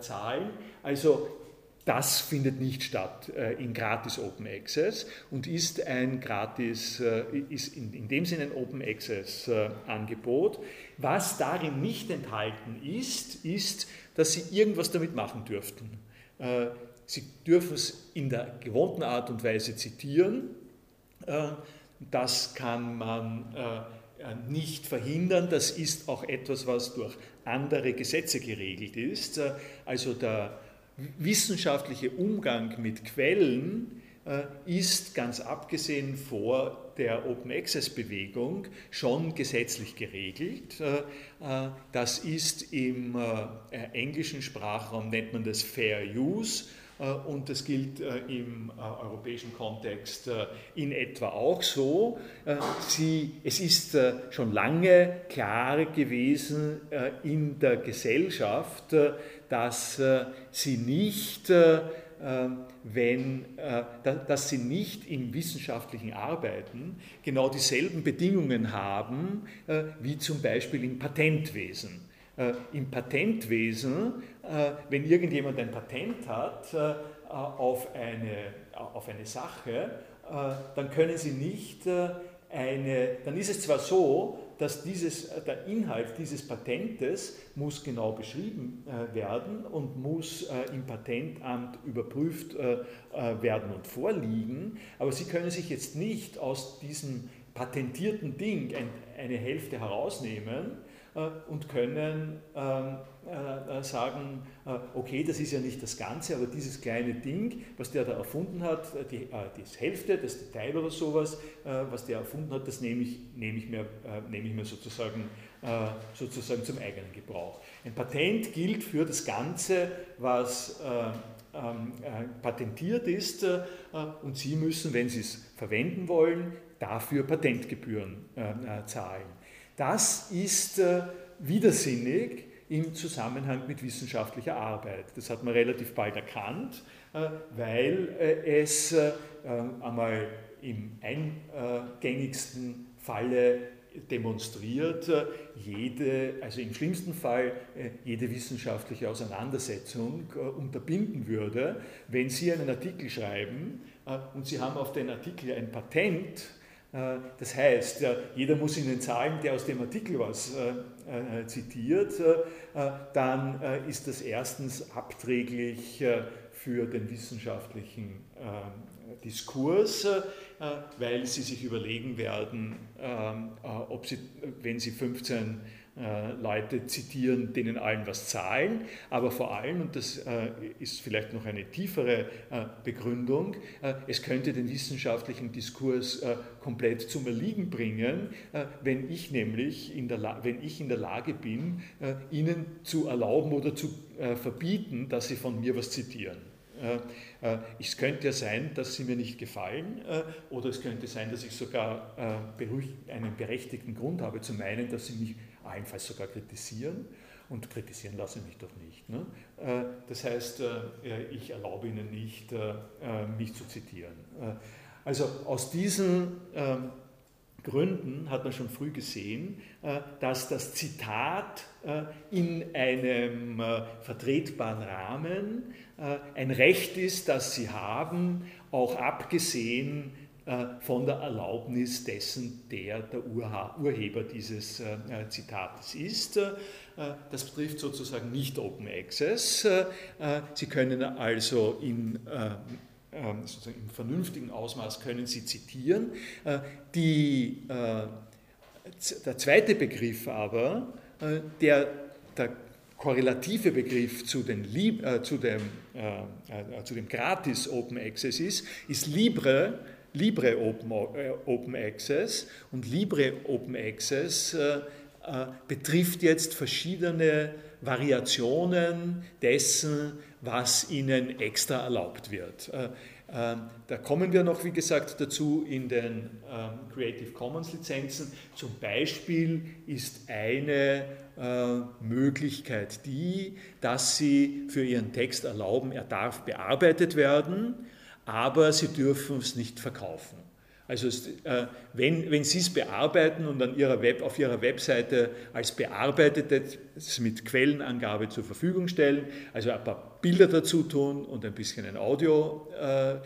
A: zahlen. Also das findet nicht statt äh, in gratis Open Access und ist ein gratis, äh, ist in, in, dem Sinne ein Open Access äh, Angebot. Was darin nicht enthalten ist, ist, dass Sie irgendwas damit machen dürften. Sie dürfen es in der gewohnten Art und Weise zitieren. Das kann man nicht verhindern. Das ist auch etwas, was durch andere Gesetze geregelt ist. Also der wissenschaftliche Umgang mit Quellen äh, ist ganz abgesehen vor der Open Access Bewegung schon gesetzlich geregelt. Äh, äh, das ist im englischen Sprachraum nennt man das Fair Use und das gilt im europäischen Kontext in etwa auch so. Sie, es ist schon lange klar gewesen in der Gesellschaft, dass sie nicht ähm, wenn, äh, dass sie nicht im wissenschaftlichen Arbeiten genau dieselben Bedingungen haben äh, wie zum Beispiel im Patentwesen. Äh, Im Patentwesen, wenn irgendjemand ein Patent hat auf eine, auf eine Sache, dann können Sie nicht eine, dann ist es zwar so, dass dieses, äh, der Inhalt dieses Patentes muss genau beschrieben äh, werden und muss äh, im Patentamt überprüft werden und vorliegen, aber Sie können sich jetzt nicht aus diesem patentierten Ding eine Hälfte herausnehmen und können ähm, äh, äh, sagen, äh, okay, das ist ja nicht das Ganze, aber dieses kleine Ding, was der da erfunden hat, die, die Hälfte, das Detail oder sowas, was der erfunden hat, das nehme ich, nehme ich, mir, nehme ich mir sozusagen, sozusagen zum eigenen Gebrauch. Ein Patent gilt für das Ganze, was ähm, patentiert ist und Sie müssen, wenn Sie es verwenden wollen, dafür Patentgebühren zahlen. Das ist widersinnig im Zusammenhang mit wissenschaftlicher Arbeit. Das hat man relativ bald erkannt, äh, weil äh, es äh, einmal im eingängigsten Falle demonstriert, jede, also im schlimmsten Fall jede wissenschaftliche Auseinandersetzung unterbinden würde, wenn Sie einen Artikel schreiben und Sie haben auf den Artikel ein Patent, das heißt, jeder muss Ihnen zahlen, der aus dem Artikel was äh, äh, zitiert, dann ist das erstens abträglich für den wissenschaftlichen Diskurs, weil Sie sich überlegen werden, ob Sie, wenn Sie 15 äh, Leute zitieren, denen allen was zahlen, aber vor allem, und das äh, ist vielleicht noch eine tiefere äh, Begründung, es könnte den wissenschaftlichen Diskurs komplett zum Erliegen bringen, wenn ich nämlich in der, wenn ich in der Lage bin, ihnen zu erlauben oder zu verbieten, dass sie von mir was zitieren. Es könnte ja sein, dass sie mir nicht gefallen, oder es könnte sein, dass ich sogar einen berechtigten Grund habe zu meinen, dass sie mich allenfalls sogar kritisieren. Und kritisieren lasse ich mich doch nicht. Ne? Äh, das heißt, äh, ich erlaube Ihnen nicht, äh, mich zu zitieren. Also aus diesen ähm, Gründen hat man schon früh gesehen, dass das Zitat in einem vertretbaren Rahmen ein Recht ist, das Sie haben, auch abgesehen äh, von der Erlaubnis dessen, der der Urheber dieses äh, Zitates ist. Äh, das betrifft sozusagen nicht Open Access. Sie können also in ähm, sozusagen im vernünftigen Ausmaß können Sie zitieren. Die, der zweite Begriff aber, der, der korrelative Begriff zu, äh, zu dem, äh, zu dem Gratis Open Access ist, ist Libre Libre Open, äh, Open Access. Und Libre Open Access äh, äh, betrifft jetzt verschiedene Variationen dessen, was ihnen extra erlaubt wird. Da kommen wir noch, wie gesagt, dazu in den ähm, Creative Commons Lizenzen. Zum Beispiel ist eine Möglichkeit die, dass Sie für Ihren Text erlauben, er darf bearbeitet werden aber sie dürfen es nicht verkaufen. Also äh, wenn, wenn Sie es bearbeiten und an ihrer Web, auf Ihrer Webseite als bearbeitetes mit Quellenangabe zur Verfügung stellen, also ein paar Bilder dazu tun und ein bisschen ein Audio, äh,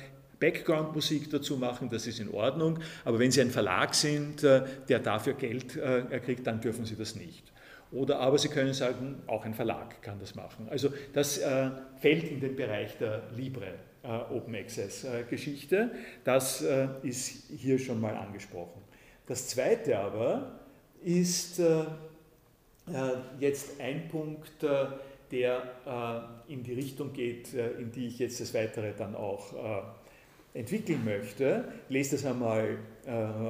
A: Background-Musik dazu machen, das ist in Ordnung. Aber wenn Sie ein Verlag sind, äh, der dafür Geld äh, kriegt, dann dürfen Sie das nicht. Oder aber Sie können sagen, auch ein Verlag kann das machen. Also das fällt in den Bereich der Libre. Äh, Open Access äh, Geschichte. Das äh, ist hier schon mal angesprochen. Das zweite aber ist jetzt ein Punkt, der in die Richtung geht, in die ich jetzt das Weitere dann auch entwickeln möchte. Ich lese das einmal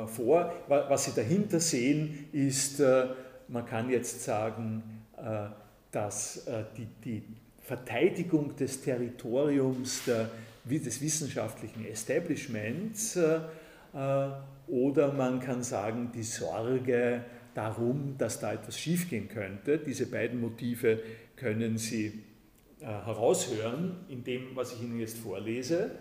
A: vor. Was Sie dahinter sehen, ist, man kann jetzt sagen, dass die, die Verteidigung des Territoriums der, des wissenschaftlichen Establishments oder man kann sagen, die Sorge darum, dass da etwas schiefgehen könnte. Diese beiden Motive können Sie äh, heraushören in dem, was ich Ihnen jetzt vorlese.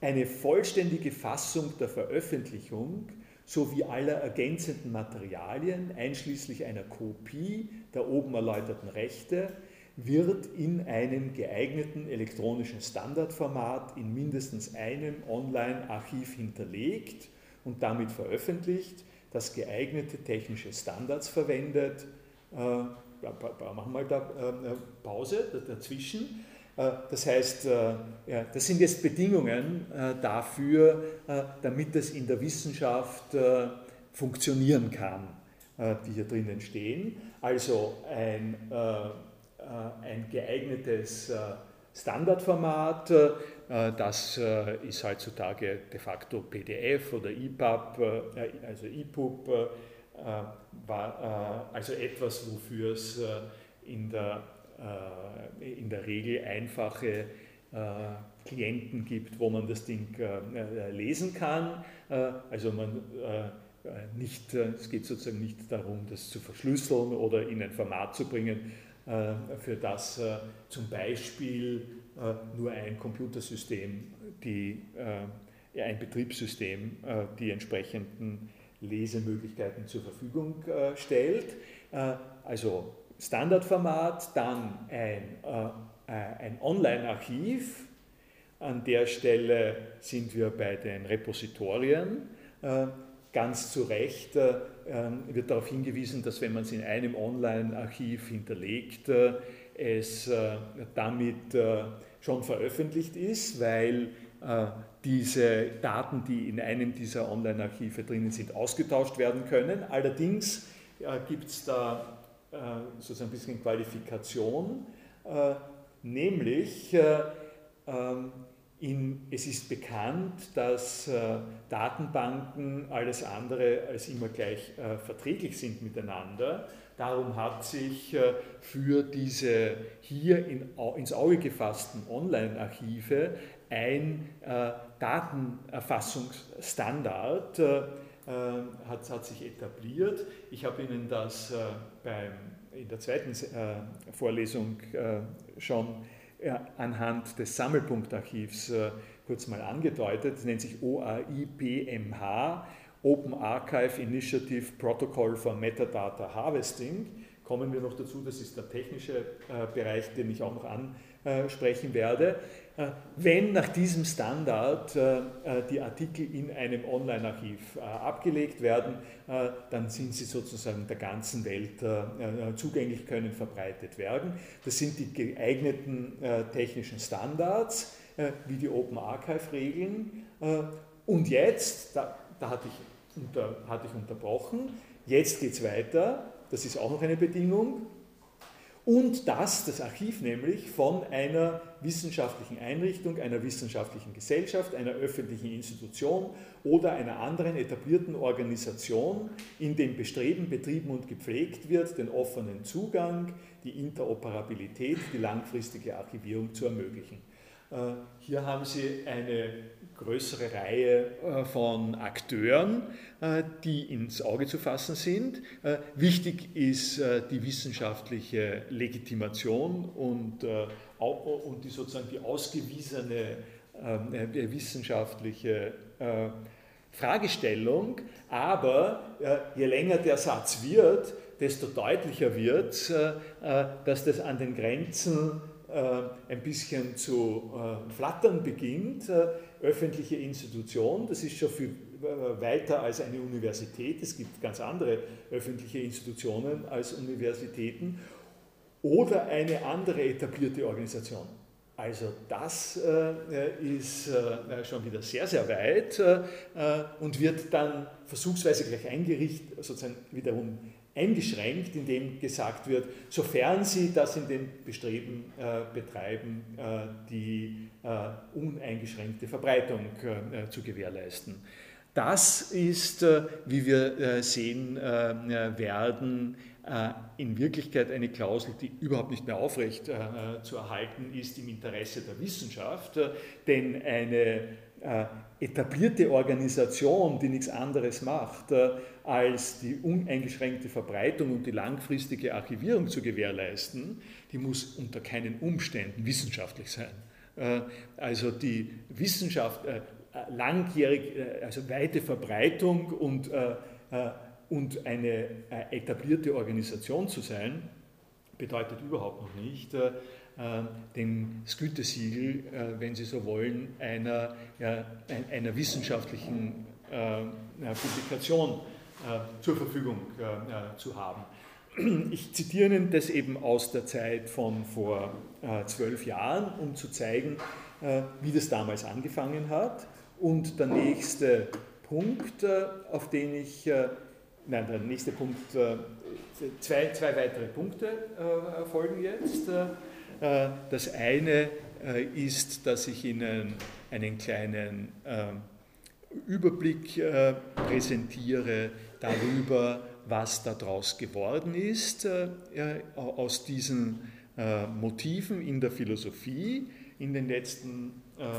A: Eine vollständige Fassung der Veröffentlichung sowie aller ergänzenden Materialien, einschließlich einer Kopie der oben erläuterten Rechte, wird in einem geeigneten elektronischen Standardformat in mindestens einem Online-Archiv hinterlegt und damit veröffentlicht, das geeignete technische Standards verwendet. Äh, machen wir da äh, Pause dazwischen. Äh, das heißt, äh, das sind jetzt Bedingungen äh, dafür, damit es in der Wissenschaft funktionieren kann, die hier drinnen stehen. Also ein, ein geeignetes Standardformat, das ist heutzutage de facto PDF oder EPUB, also EPUB, also etwas, wofür es in der äh, in der Regel einfache äh, Klienten gibt, wo man das Ding äh, lesen kann. Also man nicht, es geht sozusagen nicht darum, das zu verschlüsseln oder in ein Format zu bringen, für das zum Beispiel nur ein Computersystem, die, ein Betriebssystem die entsprechenden Lesemöglichkeiten zur Verfügung stellt. Also Standardformat, dann ein, äh, ein Online-Archiv. An der Stelle sind wir bei den Repositorien. Äh, ganz zu Recht äh, wird darauf hingewiesen, dass wenn man es in einem Online-Archiv hinterlegt, äh, es äh, damit äh, schon veröffentlicht ist, weil diese Daten, die in einem dieser Online-Archive drinnen sind, ausgetauscht werden können. Allerdings gibt es da sozusagen ein bisschen Qualifikation, nämlich äh, ähm, in, es ist bekannt, dass Datenbanken alles andere als immer gleich verträglich sind miteinander. Darum hat sich für diese hier in, ins Auge gefassten Online-Archive ein Datenerfassungsstandard ähm, hat, hat sich etabliert. Ich habe Ihnen das äh, beim, in der zweiten äh, Vorlesung äh, schon anhand des Sammelpunktarchivs kurz mal angedeutet. Das nennt sich OAIPMH, Open Archive Initiative Protocol for Metadata Harvesting. Kommen wir noch dazu, das ist der technische Bereich, den ich auch noch ansprechen werde. Äh, wenn nach diesem Standard äh, äh, die Artikel in einem Online-Archiv abgelegt werden, dann sind sie sozusagen der ganzen Welt zugänglich, können verbreitet werden. Das sind die geeigneten technischen Standards, wie die Open Archive-Regeln. Und jetzt, da, da hatte, ich unter, hatte ich unterbrochen, jetzt geht es weiter, das ist auch noch eine Bedingung, und dass das Archiv nämlich von einer wissenschaftlichen Einrichtung, einer wissenschaftlichen Gesellschaft, einer öffentlichen Institution oder einer anderen etablierten Organisation in dem Bestreben betrieben und gepflegt wird, den offenen Zugang, die Interoperabilität, die langfristige Archivierung zu ermöglichen. Äh, hier haben Sie eine größere Reihe äh, von Akteuren, äh, die ins Auge zu fassen sind. Wichtig ist die wissenschaftliche Legitimation und, die sozusagen die ausgewiesene wissenschaftliche Fragestellung, aber je länger der Satz wird, desto deutlicher wird, dass das an den Grenzen äh, ein bisschen zu äh, flattern beginnt. Äh, öffentliche Institution, das ist schon viel weiter als eine Universität. Es gibt ganz andere öffentliche Institutionen als Universitäten oder eine andere etablierte Organisation. Also das ist schon wieder sehr, sehr weit und wird dann versuchsweise gleich eingerichtet, sozusagen wiederum eingeschränkt, indem gesagt wird, sofern Sie das in den Bestreben äh, betreiben, äh, die äh, uneingeschränkte Verbreitung äh, zu gewährleisten. Das ist, äh, wie wir äh, sehen werden, in Wirklichkeit eine Klausel, die überhaupt nicht mehr aufrecht zu erhalten ist im Interesse der Wissenschaft, denn eine etablierte Organisation, die nichts anderes macht, als die uneingeschränkte Verbreitung und die langfristige Archivierung zu gewährleisten, die muss unter keinen Umständen wissenschaftlich sein. Äh, also die Wissenschaft, äh, langjährig, äh, also weite Verbreitung und, und eine etablierte Organisation zu sein, bedeutet überhaupt noch nicht den Gütesiegel, wenn Sie so wollen, einer, einer wissenschaftlichen Publikation zur Verfügung äh, äh, zu haben. Ich zitiere Ihnen das eben aus der Zeit von vor zwölf Jahren, um zu zeigen, wie das damals angefangen hat. Und der nächste Punkt, auf den ich, nein, der nächste Punkt, zwei, zwei weitere Punkte folgen jetzt. Das eine ist, dass ich Ihnen einen kleinen Überblick präsentiere darüber, was daraus geworden ist äh, aus diesen äh, Motiven in der Philosophie in den letzten, äh,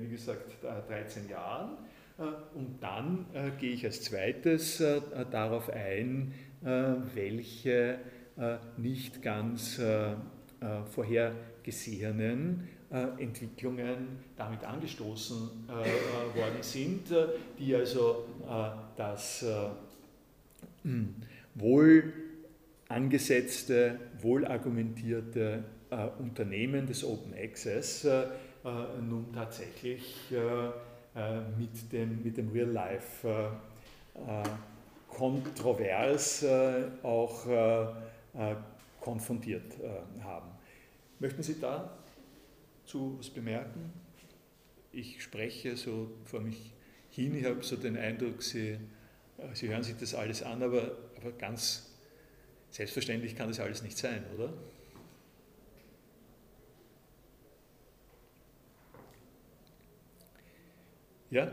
A: wie gesagt, 13 Jahren. Und dann gehe ich als zweites darauf ein, welche nicht ganz vorhergesehenen Entwicklungen damit angestoßen worden sind, die also das hm, wohl angesetzte, wohl argumentierte Unternehmen des Open Access nun tatsächlich mit dem, mit dem Real Life kontrovers auch konfrontiert haben. Möchten Sie dazu was bemerken? Ich spreche so vor mich hin. Ich habe so den Eindruck, Sie, äh, Sie hören sich das alles an, aber, aber ganz selbstverständlich kann das alles nicht sein, oder? Ja?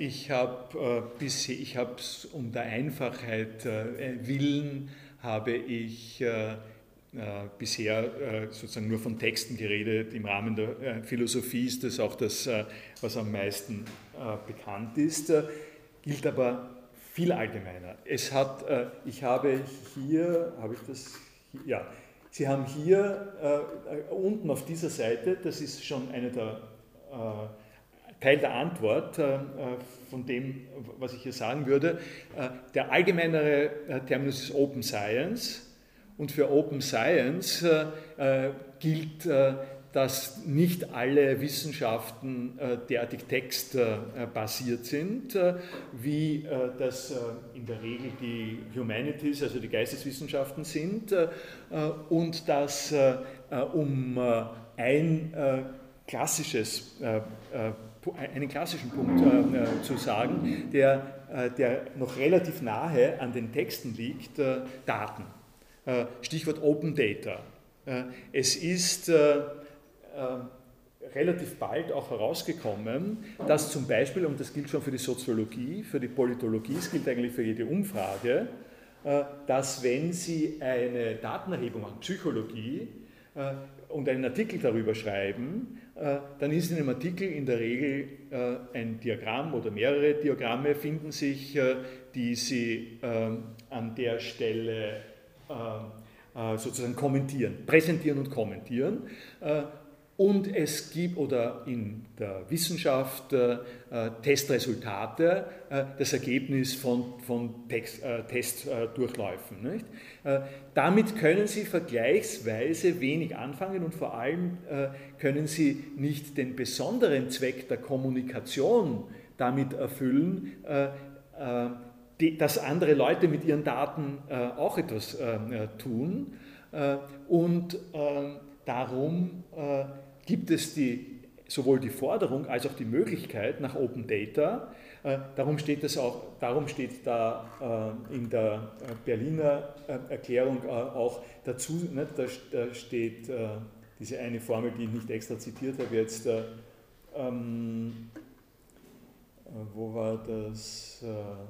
A: Ich habe äh, ich habe um der Einfachheit äh, willen habe ich äh, äh bisher äh, sozusagen nur von Texten geredet. Im Rahmen der äh, Philosophie ist das auch das, was am meisten bekannt ist, gilt aber viel allgemeiner. Es hat, ich habe hier, habe ich das, ja, Sie haben hier unten auf dieser Seite, das ist schon eine der Teil der Antwort äh, von dem, was ich hier sagen würde. Äh, der allgemeinere äh, Terminus ist Open Science und für Open Science gilt, dass nicht alle Wissenschaften derartig textbasiert sind, wie das in der Regel die Humanities, also die Geisteswissenschaften sind, und dass um ein klassisches einen klassischen Punkt äh, äh, zu sagen, der, äh, der noch relativ nahe an den Texten liegt, äh, Daten. Äh, Stichwort Open Data. Äh, es ist relativ bald auch herausgekommen, dass zum Beispiel, und das gilt schon für die Soziologie, für die Politologie, es gilt eigentlich für jede Umfrage, dass wenn Sie eine Datenerhebung an Psychologie und einen Artikel darüber schreiben, äh, dann ist in dem Artikel in der Regel äh, ein Diagramm oder mehrere Diagramme finden sich, äh, die Sie ähm, an der Stelle sozusagen kommentieren, präsentieren und kommentieren. Und es gibt oder in der Wissenschaft äh, Testresultate, äh, das Ergebnis von, von Text, äh, Testdurchläufen. Äh, damit können Sie vergleichsweise wenig anfangen und vor allem äh, können Sie nicht den besonderen Zweck der Kommunikation damit erfüllen, äh, die, dass andere Leute mit ihren Daten auch etwas tun. und darum gibt es die, sowohl die Forderung als auch die Möglichkeit nach Open Data, äh, darum steht, das auch, darum steht da äh, in der äh, Berliner Erklärung auch dazu, ne, da, steht diese eine Formel, die ich nicht extra zitiert habe jetzt, ähm, wo war das? Ähm,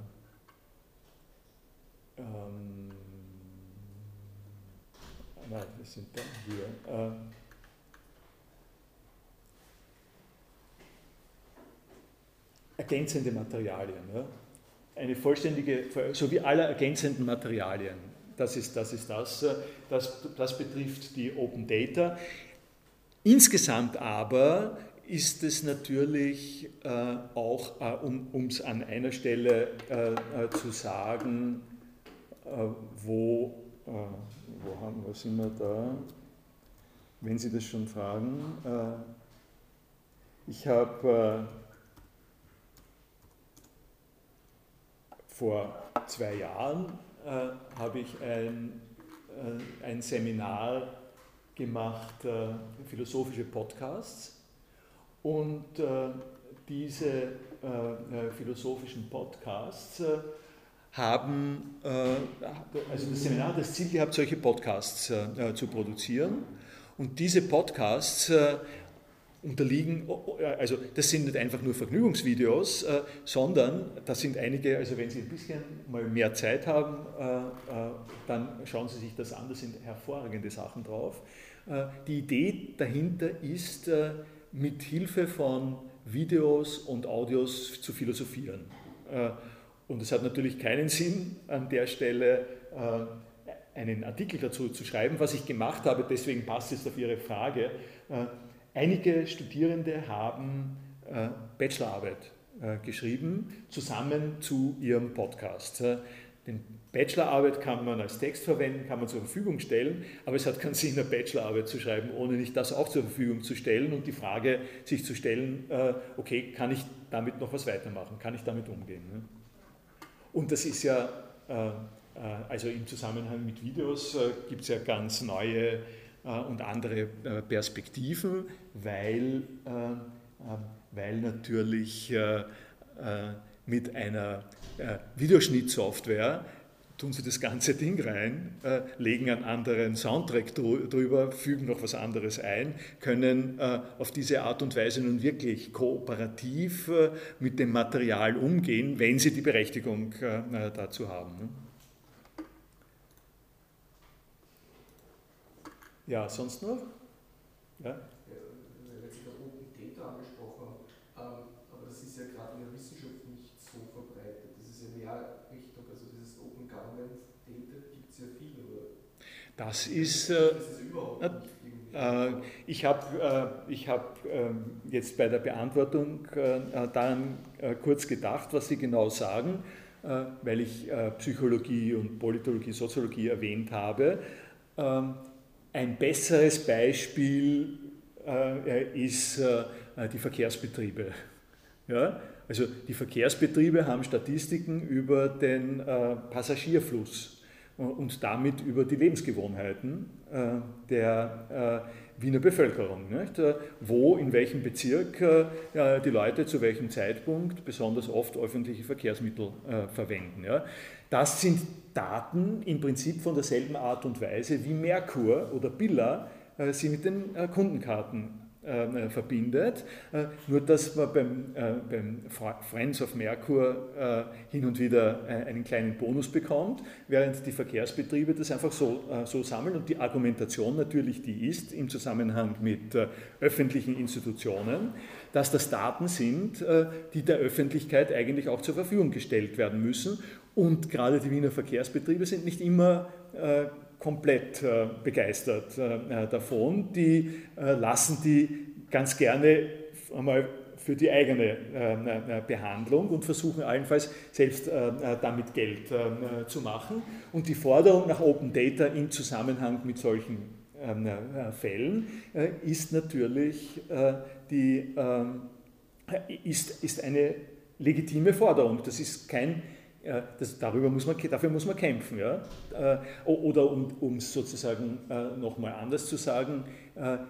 A: nein, wir sind da hier. Ergänzende Materialien. Ja? Eine vollständige, sowie aller ergänzenden Materialien. Das ist das. Ist das. das, das betrifft die Open Data. Insgesamt aber ist es natürlich äh, auch, äh, um es an einer Stelle äh, äh zu sagen, äh, wo, äh, wo, haben, wo sind wir da? Wenn Sie das schon fragen. ich habe vor zwei Jahren äh, habe ich ein, äh, ein Seminar gemacht, äh, philosophische Podcasts. Und äh, diese äh, äh, philosophischen Podcasts haben, also das Seminar hat das Ziel gehabt, solche Podcasts zu produzieren. Und diese Podcasts unterliegen, also das sind nicht einfach nur Vergnügungsvideos, äh, sondern das sind einige, also wenn Sie ein bisschen mal mehr Zeit haben, äh, äh, dann schauen Sie sich das an, da sind hervorragende Sachen drauf. Die Idee dahinter ist, mit Hilfe von Videos und Audios zu philosophieren. Und es hat natürlich keinen Sinn, an der Stelle einen Artikel dazu zu schreiben. Was ich gemacht habe, deswegen passt es auf Ihre Frage, Einige Studierende haben äh, Bachelorarbeit äh, geschrieben, zusammen zu ihrem Podcast. Äh, den Bachelorarbeit kann man als Text verwenden, kann man zur Verfügung stellen, aber es hat keinen Sinn, eine Bachelorarbeit zu schreiben, ohne nicht das auch zur Verfügung zu stellen und die Frage sich zu stellen, äh, okay, kann ich damit noch was weitermachen, kann ich damit umgehen? Ne? Und das ist ja, äh, also im Zusammenhang mit Videos gibt es ja ganz neue und andere Perspektiven weil, äh, äh, weil natürlich äh, mit einer Videoschnittsoftware tun sie das ganze Ding rein, äh, legen einen anderen Soundtrack drüber, fügen noch was anderes ein, können äh, auf diese Art und Weise nun wirklich kooperativ äh, mit dem Material umgehen, wenn sie die Berechtigung dazu haben. Ne? Ja, sonst noch? Ja? Das ist, äh, äh, ich habe äh, hab, äh, jetzt bei der Beantwortung äh, daran kurz gedacht, was Sie genau sagen, weil ich Psychologie und Politologie, Soziologie erwähnt habe. Ähm, ein besseres Beispiel ist die Verkehrsbetriebe. Also die Verkehrsbetriebe haben Statistiken über den Passagierfluss und damit über die Lebensgewohnheiten äh, der äh, Wiener Bevölkerung. Nicht? Äh, wo, in welchem Bezirk die Leute zu welchem Zeitpunkt besonders oft öffentliche Verkehrsmittel verwenden. Das sind Daten im Prinzip von derselben Art und Weise, wie Merkur oder Billa sie mit den Kundenkarten äh, verbindet. Äh, nur dass man beim, äh, beim, Friends of Merkur äh, hin und wieder äh, einen kleinen Bonus bekommt, während die Verkehrsbetriebe das einfach so, äh, so sammeln und die Argumentation natürlich die ist im Zusammenhang mit öffentlichen Institutionen, dass das Daten sind, die der Öffentlichkeit eigentlich auch zur Verfügung gestellt werden müssen. Und gerade die Wiener Verkehrsbetriebe sind nicht immer komplett äh, begeistert äh, davon. Die äh, lassen die ganz gerne einmal für die eigene Behandlung und versuchen allenfalls selbst damit Geld zu machen. Und die Forderung nach Open Data im Zusammenhang mit solchen ähm, Fällen ist natürlich die, ähm, ist, ist eine legitime Forderung. Das ist kein das, darüber muss man, dafür muss man kämpfen. Ja? Oder um es sozusagen nochmal anders zu sagen,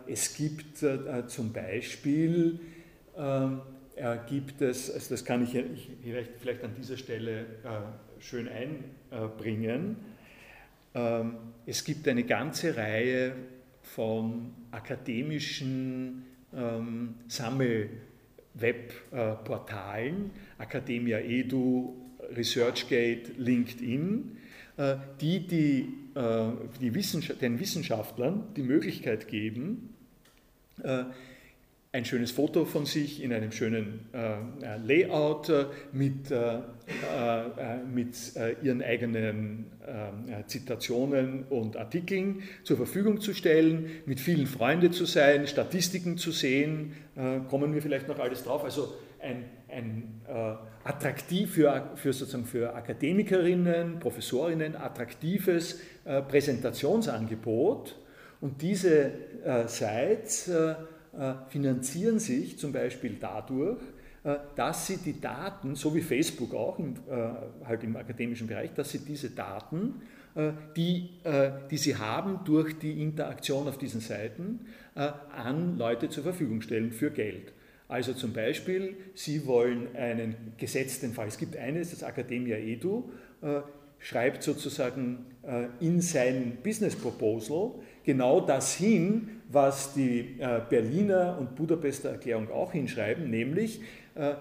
A: es gibt zum Beispiel gibt es, also das kann ich vielleicht, vielleicht an dieser Stelle schön einbringen, es gibt eine ganze Reihe von akademischen ähm, Sammel-Webportalen, Academia Edu, ResearchGate, LinkedIn, äh, die, die, äh, die Wissenschaft, den Wissenschaftlern die Möglichkeit geben, äh, ein schönes Foto von sich in einem schönen äh, Layout äh, mit, äh, mit ihren eigenen Zitationen und Artikeln zur Verfügung zu stellen, mit vielen Freunden zu sein, Statistiken zu sehen, kommen wir vielleicht noch alles drauf. Also ein, ein attraktiv für, für, sozusagen für Akademikerinnen, Professorinnen, attraktives Präsentationsangebot. Und diese Seite äh, finanzieren sich zum Beispiel dadurch, äh, dass sie die Daten, so wie Facebook auch im, äh, halt im akademischen Bereich, dass sie diese Daten, die, die sie haben durch die Interaktion auf diesen Seiten, an Leute zur Verfügung stellen für Geld. Also zum Beispiel, Sie wollen einen gesetzten Fall, es gibt eines, das Academia Edu, schreibt sozusagen in sein Business Proposal genau das hin, was die äh, Berliner und Budapester Erklärung auch hinschreiben, nämlich äh,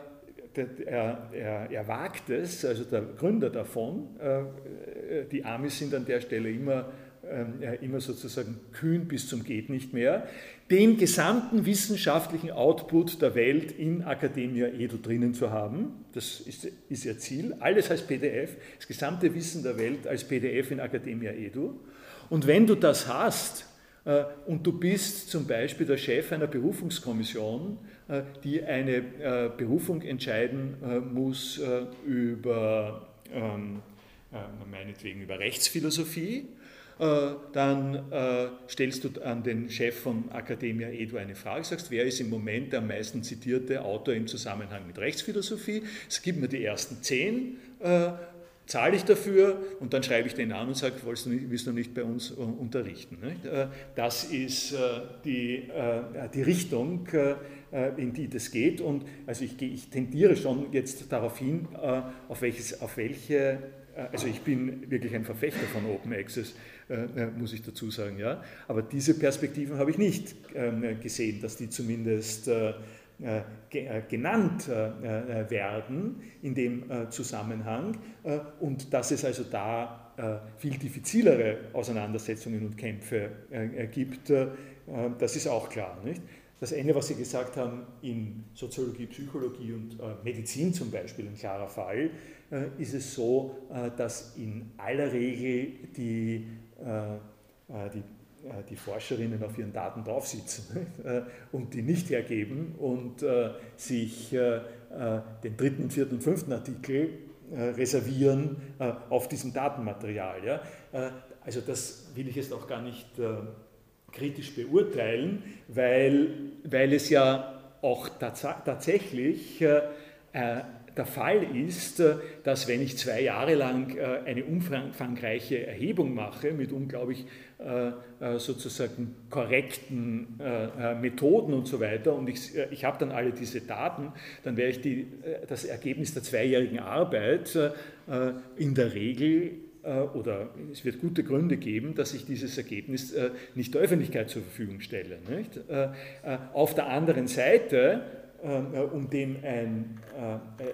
A: er, er, er, wagt es, also der Gründer davon, äh, die Amis sind an der Stelle immer, immer sozusagen kühn bis zum geht nicht mehr, den gesamten wissenschaftlichen Output der Welt in Academia Edu drinnen zu haben. Das ist, ist ihr Ziel. Alles als PDF, das gesamte Wissen der Welt als PDF in Academia Edu. Und wenn du das hast, äh, und du bist zum Beispiel der Chef einer Berufungskommission, äh, die eine äh, Berufung entscheiden muss über, ähm, meinetwegen über Rechtsphilosophie. Dann stellst du an den Chef von Academia Edu eine Frage, sagst, wer ist im Moment der am meisten zitierte Autor im Zusammenhang mit Rechtsphilosophie? Es gibt mir die ersten zehn zahle ich dafür und dann schreibe ich den an und sage, willst du nicht, willst du nicht bei uns äh, unterrichten? Äh, das ist äh, die, die Richtung, in die das geht und also ich, ich tendiere schon jetzt darauf hin, auf, welches, auf welche, also ich bin wirklich ein Verfechter von Open Access, muss ich dazu sagen, ja, aber diese Perspektiven habe ich nicht ähm, gesehen, dass die zumindest äh, äh, genannt äh, werden in dem Zusammenhang und dass es also da viel diffizilere Auseinandersetzungen und Kämpfe gibt, das ist auch klar. Nicht? Das eine, was Sie gesagt haben, in Soziologie, Psychologie und Medizin zum Beispiel, ein klarer Fall, ist es so, dass in aller Regel die, die äh, die Forscherinnen auf ihren Daten draufsitzen äh, und die nicht hergeben und äh, sich den dritten, vierten, fünften Artikel reservieren auf diesem Datenmaterial. Also das will ich jetzt auch gar nicht kritisch beurteilen, weil, weil es ja auch tatsächlich der Fall ist, dass wenn ich zwei Jahre lang eine umfangreiche Erhebung mache mit unglaublich äh, äh, sozusagen korrekten äh, Methoden und so weiter und ich, ich habe dann alle diese Daten, dann werde ich die, das Ergebnis der zweijährigen Arbeit in der Regel oder es wird gute Gründe geben, dass ich dieses Ergebnis nicht der Öffentlichkeit zur Verfügung stelle. Auf der anderen Seite, um dem ein,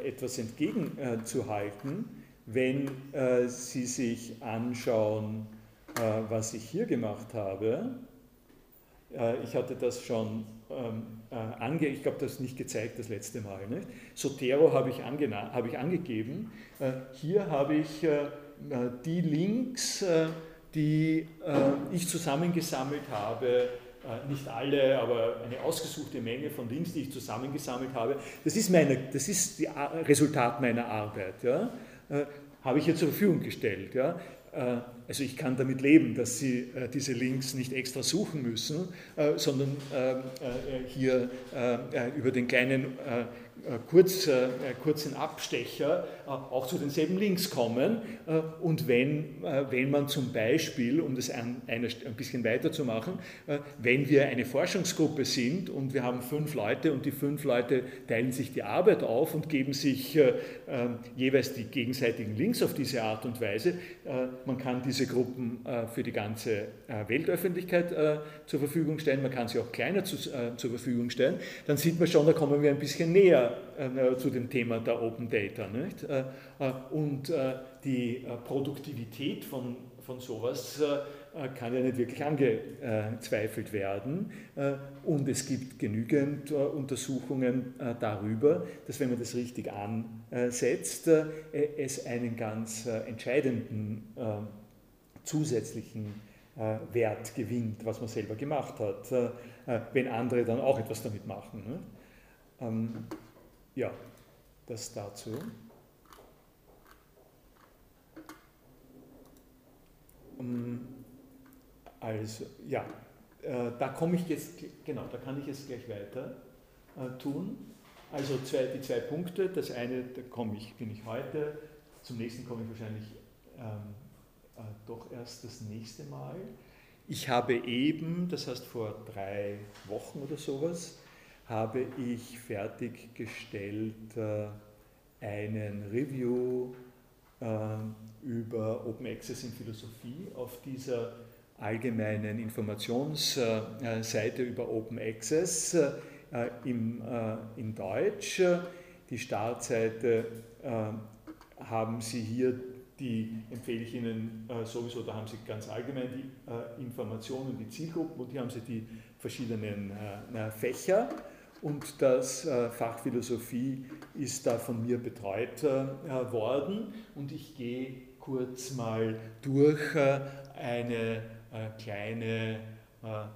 A: etwas entgegenzuhalten, wenn Sie sich anschauen, äh, was ich hier gemacht habe, äh, ich hatte das schon ähm, äh, ange, ich glaube, das nicht gezeigt das letzte Mal. Nicht? Sotero habe ich, hab ich angegeben. hier habe ich die Links, die ich zusammengesammelt habe, nicht alle, aber eine ausgesuchte Menge von Links, die ich zusammengesammelt habe. Das ist, meine, das ist das Resultat meiner Arbeit. Ja? habe ich hier zur Verfügung gestellt. Ja? Äh, also ich kann damit leben, dass Sie äh, diese Links nicht extra suchen müssen, äh, sondern ähm, hier über den kleinen kurz, kurzen Abstecher auch zu denselben Links kommen. Und wenn, wenn man zum Beispiel, um das ein, ein bisschen weiterzumachen, wenn wir eine Forschungsgruppe sind und wir haben fünf Leute und die fünf Leute teilen sich die Arbeit auf und geben sich jeweils die gegenseitigen Links auf diese Art und Weise, man kann diese Gruppen für die ganze Weltöffentlichkeit zur Verfügung stellen, man kann sie auch kleiner zu, zur Verfügung stellen, dann sieht man schon, da kommen wir ein bisschen näher äh, zu dem Thema der Open Data. Äh, äh, und die Produktivität von, von sowas kann ja nicht wirklich angezweifelt werden. Und es gibt genügend Untersuchungen darüber, dass wenn man das richtig ansetzt, es einen ganz entscheidenden zusätzlichen Wert gewinnt, was man selber gemacht hat, wenn andere dann auch etwas damit machen. Ja, das dazu. Also, ja, äh, da komme ich jetzt, genau, da kann ich jetzt gleich weiter äh, tun. Also zwei, die zwei Punkte. Das eine, da komme ich, bin ich heute, zum nächsten komme ich wahrscheinlich ähm, äh, doch erst das nächste Mal. Ich habe eben, das heißt vor drei Wochen oder sowas, habe ich fertiggestellt äh, einen Review äh, über Open Access in Philosophie auf dieser allgemeinen Informationsseite über Open Access äh, in Deutsch. Die Startseite haben Sie hier, die empfehle ich Ihnen sowieso, da haben Sie ganz allgemein die Informationen, die Zielgruppen und hier haben Sie die verschiedenen Fächer und das äh, Fach Philosophie ist da von mir betreut äh, worden und ich gehe kurz mal durch äh, eine kleine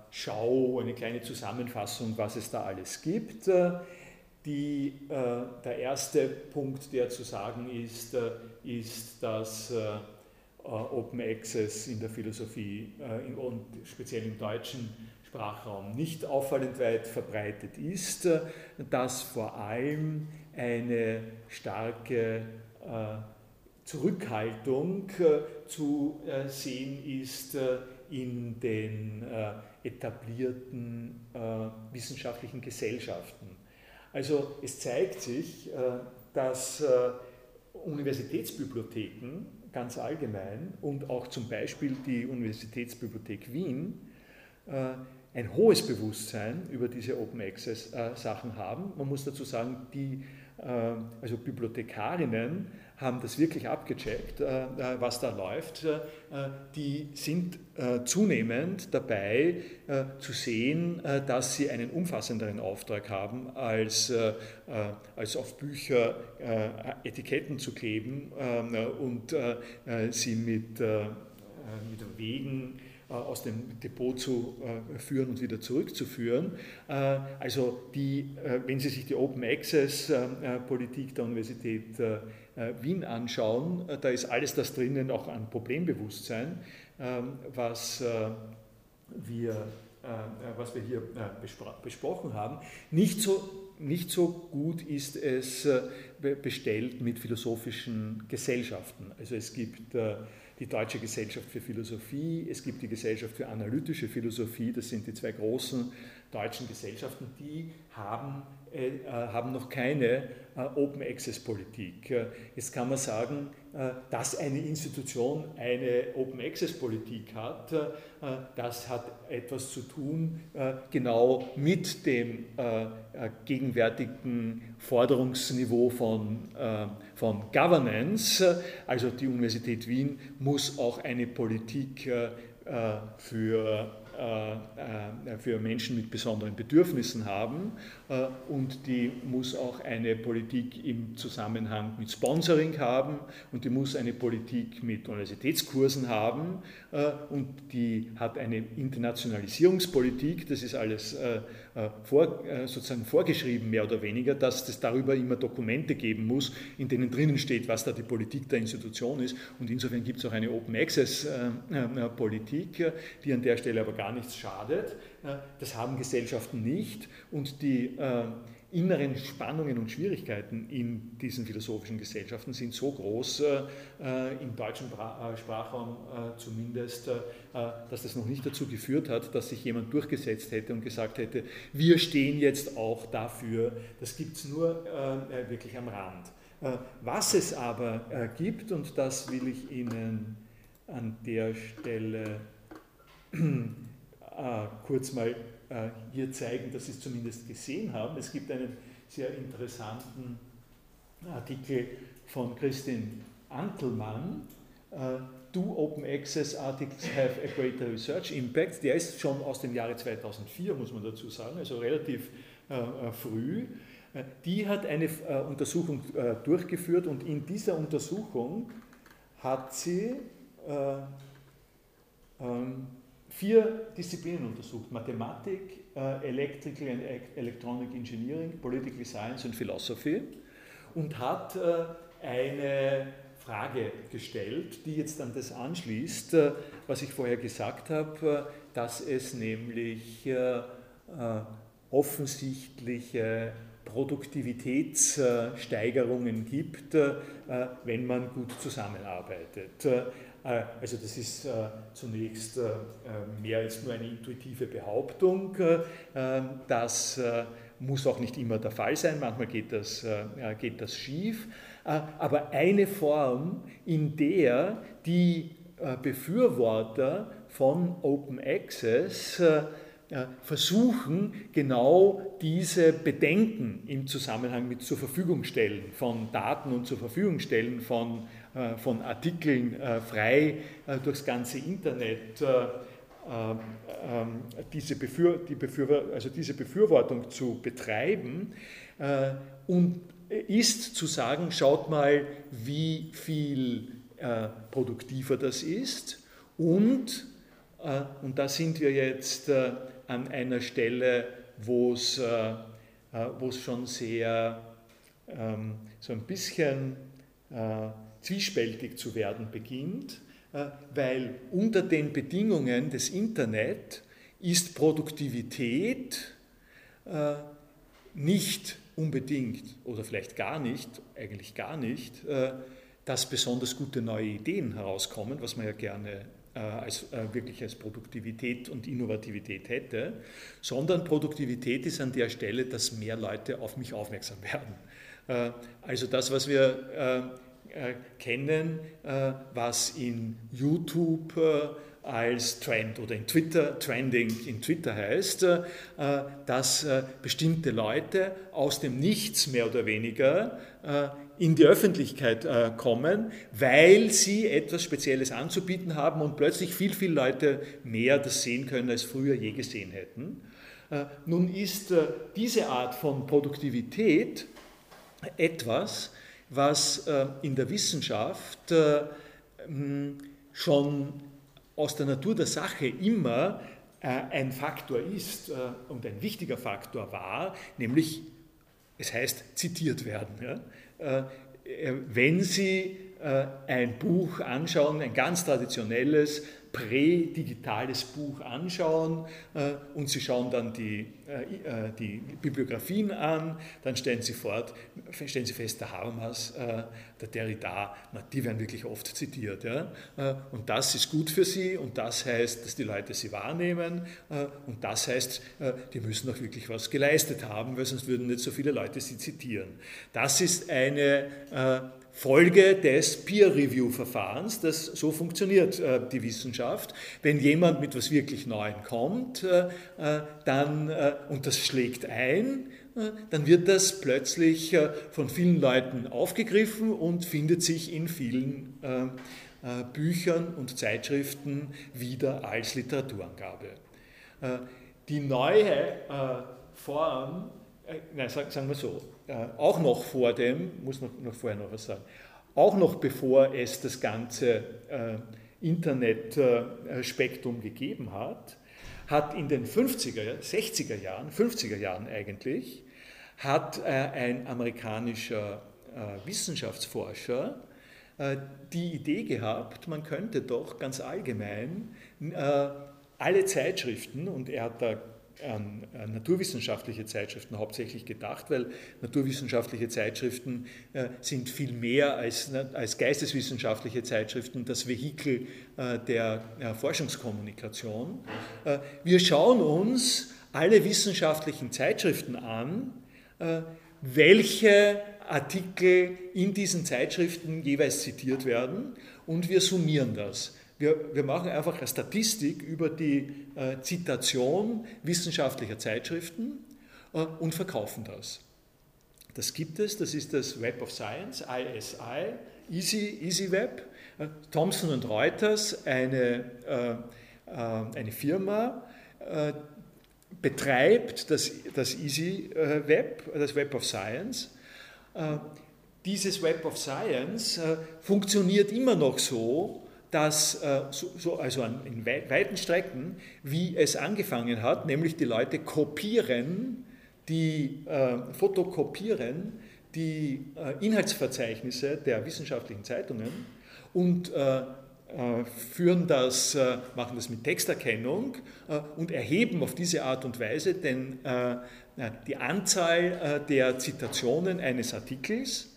A: Schau, eine kleine Zusammenfassung, was es da alles gibt. Die, der erste Punkt, der zu sagen ist, ist, dass Open Access in der Philosophie und speziell im Deutschen Sprachraum nicht auffallend weit verbreitet ist, dass vor allem eine starke äh, Zurückhaltung äh, zu äh, sehen ist in den etablierten wissenschaftlichen Gesellschaften. Also es zeigt sich, dass Universitätsbibliotheken ganz allgemein und auch zum Beispiel die Universitätsbibliothek Wien ein hohes Bewusstsein über diese Open Access äh, Sachen haben. Man muss dazu sagen, die äh, also Bibliothekarinnen haben das wirklich abgecheckt, äh, äh was da läuft. Äh, die sind äh, zunehmend dabei zu sehen, dass sie einen umfassenderen Auftrag haben, als, als auf Bücher Etiketten zu kleben und sie mit, mit Wegen aus dem Depot zu äh, führen und wieder zurückzuführen. Äh, also die, wenn Sie sich die Open Access Politik der Universität Wien anschauen, da ist alles das drinnen auch an Problembewusstsein, ähm, was wir, was wir hier besprochen haben. Nicht so, nicht so gut ist es bestellt mit philosophischen Gesellschaften. Also es gibt die Deutsche Gesellschaft für Philosophie, es gibt die Gesellschaft für analytische Philosophie, das sind die zwei großen deutschen Gesellschaften, die haben, äh, äh haben noch keine äh, Open Access Politik. Äh, jetzt kann man sagen, dass eine Institution eine Open Access Politik hat, äh, das hat etwas zu tun genau mit dem gegenwärtigen Forderungsniveau von, von Governance. Also die Universität Wien muss auch eine Politik für äh, äh, für Menschen mit besonderen Bedürfnissen haben. Äh, und die muss auch eine Politik im Zusammenhang mit Sponsoring haben. Und die muss eine Politik mit Universitätskursen haben. Und die hat eine Internationalisierungspolitik, das ist alles vor, sozusagen vorgeschrieben, mehr oder weniger, dass es darüber immer Dokumente geben muss, in denen drinnen steht, was da die Politik der Institution ist und insofern gibt es auch eine Open Access Politik, die an der Stelle aber gar nichts schadet. Äh, das haben Gesellschaften nicht und die, äh, inneren Spannungen und Schwierigkeiten in diesen philosophischen Gesellschaften sind so groß, äh, im deutschen Bra äh, Sprachraum äh, zumindest, äh, dass das noch nicht dazu geführt hat, dass sich jemand durchgesetzt hätte und gesagt hätte, wir stehen jetzt auch dafür. Das gibt es nur äh, wirklich am Rand. Äh, was es aber gibt, und das will ich Ihnen an der Stelle kurz mal äh, hier zeigen, dass Sie es zumindest gesehen haben. Es gibt einen sehr interessanten Artikel von Christine Antelmann, äh, Do Open Access Articles have a greater research impact? Der ist schon aus dem Jahre 2004, muss man dazu sagen, also relativ äh, früh. Die hat eine Untersuchung durchgeführt und in dieser Untersuchung hat sie ähm, vier Disziplinen untersucht: Mathematik, äh, Electrical and Electronic Engineering, Political Science und Philosophy und hat äh, eine Frage gestellt, die jetzt an das anschließt, äh, was ich vorher gesagt habe, dass es nämlich offensichtliche Produktivitätssteigerungen gibt, wenn man gut zusammenarbeitet. Äh, also das ist äh, zunächst äh, mehr als nur eine intuitive Behauptung. Das muss auch nicht immer der Fall sein, manchmal geht das, geht das schief. Aber eine Form, in der die Befürworter von Open Access versuchen, genau diese Bedenken im Zusammenhang mit zur Verfügung stellen von Daten und zur Verfügung stellen von äh, von Artikeln äh, frei äh, durchs ganze Internet ähm, diese, Befür die Befür also diese Befürwortung zu betreiben und ist zu sagen, schaut mal, wie viel produktiver das ist und, und da sind wir jetzt an einer Stelle, wo es, wo es schon sehr ähm, so ein bisschen zwiespältig zu werden beginnt, äh, weil unter den Bedingungen des Internet ist Produktivität äh, nicht unbedingt oder vielleicht gar nicht, eigentlich gar nicht, äh, dass besonders gute neue Ideen herauskommen, was man ja gerne als, wirklich als Produktivität und Innovativität hätte, sondern Produktivität ist an der Stelle, dass mehr Leute auf mich aufmerksam werden. Also das, was wir äh, kennen, äh, was in YouTube äh, als Trend oder in Twitter, Trending in Twitter heißt, dass bestimmte Leute aus dem Nichts mehr oder weniger in die Öffentlichkeit kommen, weil sie etwas Spezielles anzubieten haben und plötzlich viel, viel Leute mehr das sehen können, als früher je gesehen hätten. Nun ist diese Art von Produktivität etwas, was äh, in der Wissenschaft äh, schon aus der Natur der Sache immer äh, ein Faktor ist und ein wichtiger Faktor war, nämlich es heißt zitiert werden. Wenn Sie ein Buch anschauen, ein ganz traditionelles, prädigitales Buch anschauen äh, und Sie schauen dann die, äh, äh, die Bibliografien an, dann stellen Sie, fort, stellen Sie fest, der Harmas, der Derrida, die werden wirklich oft zitiert. Ja? Und das ist gut für Sie und das heißt, dass die Leute sie wahrnehmen und das heißt, die müssen auch wirklich was geleistet haben, weil sonst würden nicht so viele Leute sie zitieren. Das ist eine Folge des Peer-Review-Verfahrens, das so funktioniert äh, die Wissenschaft. Wenn jemand mit was wirklich Neuem kommt, äh, äh dann, äh, und das schlägt ein, äh, dann wird das plötzlich äh, von vielen Leuten aufgegriffen und findet sich in vielen Büchern und Zeitschriften wieder als Literaturangabe. Die neue Form, nein, sagen wir so, äh, auch noch vor dem, muss noch, noch vorher noch was sagen, auch noch bevor es das ganze äh, Internetspektrum gegeben hat, hat in den 50er, 60er Jahren, 50er Jahren eigentlich, hat äh, ein amerikanischer äh, Wissenschaftsforscher äh, die Idee gehabt, man könnte doch ganz allgemein alle Zeitschriften, und er hat da an, naturwissenschaftliche Zeitschriften hauptsächlich gedacht, weil naturwissenschaftliche Zeitschriften äh, sind viel mehr als, als geisteswissenschaftliche Zeitschriften das Vehikel äh, der Forschungskommunikation. Äh, wir schauen uns alle wissenschaftlichen Zeitschriften an, welche Artikel in diesen Zeitschriften jeweils zitiert werden und wir summieren das. Wir, wir machen einfach eine Statistik über die äh, Zitation wissenschaftlicher Zeitschriften äh, und verkaufen das. Das gibt es, das ist das Web of Science, ISI, Easy, Easy Web. Äh, Thomson und Reuters, eine, äh, äh, eine Firma, äh, betreibt das, das Easy Web, das Web of Science. Dieses Web of Science funktioniert immer noch so, dass äh, so, so, also in weiten Strecken, wie es angefangen hat, nämlich die Leute kopieren, die äh, fotokopieren die äh, Inhaltsverzeichnisse der wissenschaftlichen Zeitungen und äh, äh, führen das, äh, machen das mit Texterkennung und erheben auf diese Art und Weise den, die Anzahl der Zitationen eines Artikels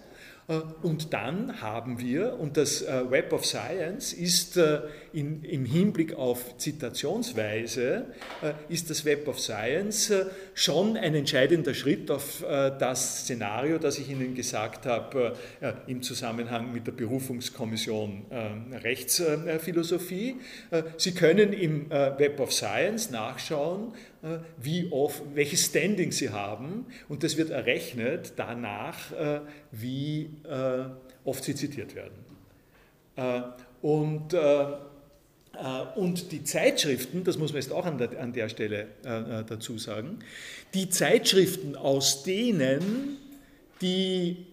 A: und dann haben wir, und das äh, Web of Science ist äh, in, im Hinblick auf Zitationsweise, ist das Web of Science schon ein entscheidender Schritt auf das Szenario, das ich Ihnen gesagt habe im Zusammenhang mit der Berufungskommission Rechtsphilosophie. Sie können im Web of Science nachschauen, äh, wie oft, welches Standing sie haben und das wird errechnet danach, äh, wie äh, oft sie zitiert werden. Und, und die Zeitschriften, das muss man jetzt auch an der, an der Stelle dazu sagen, die Zeitschriften, aus denen die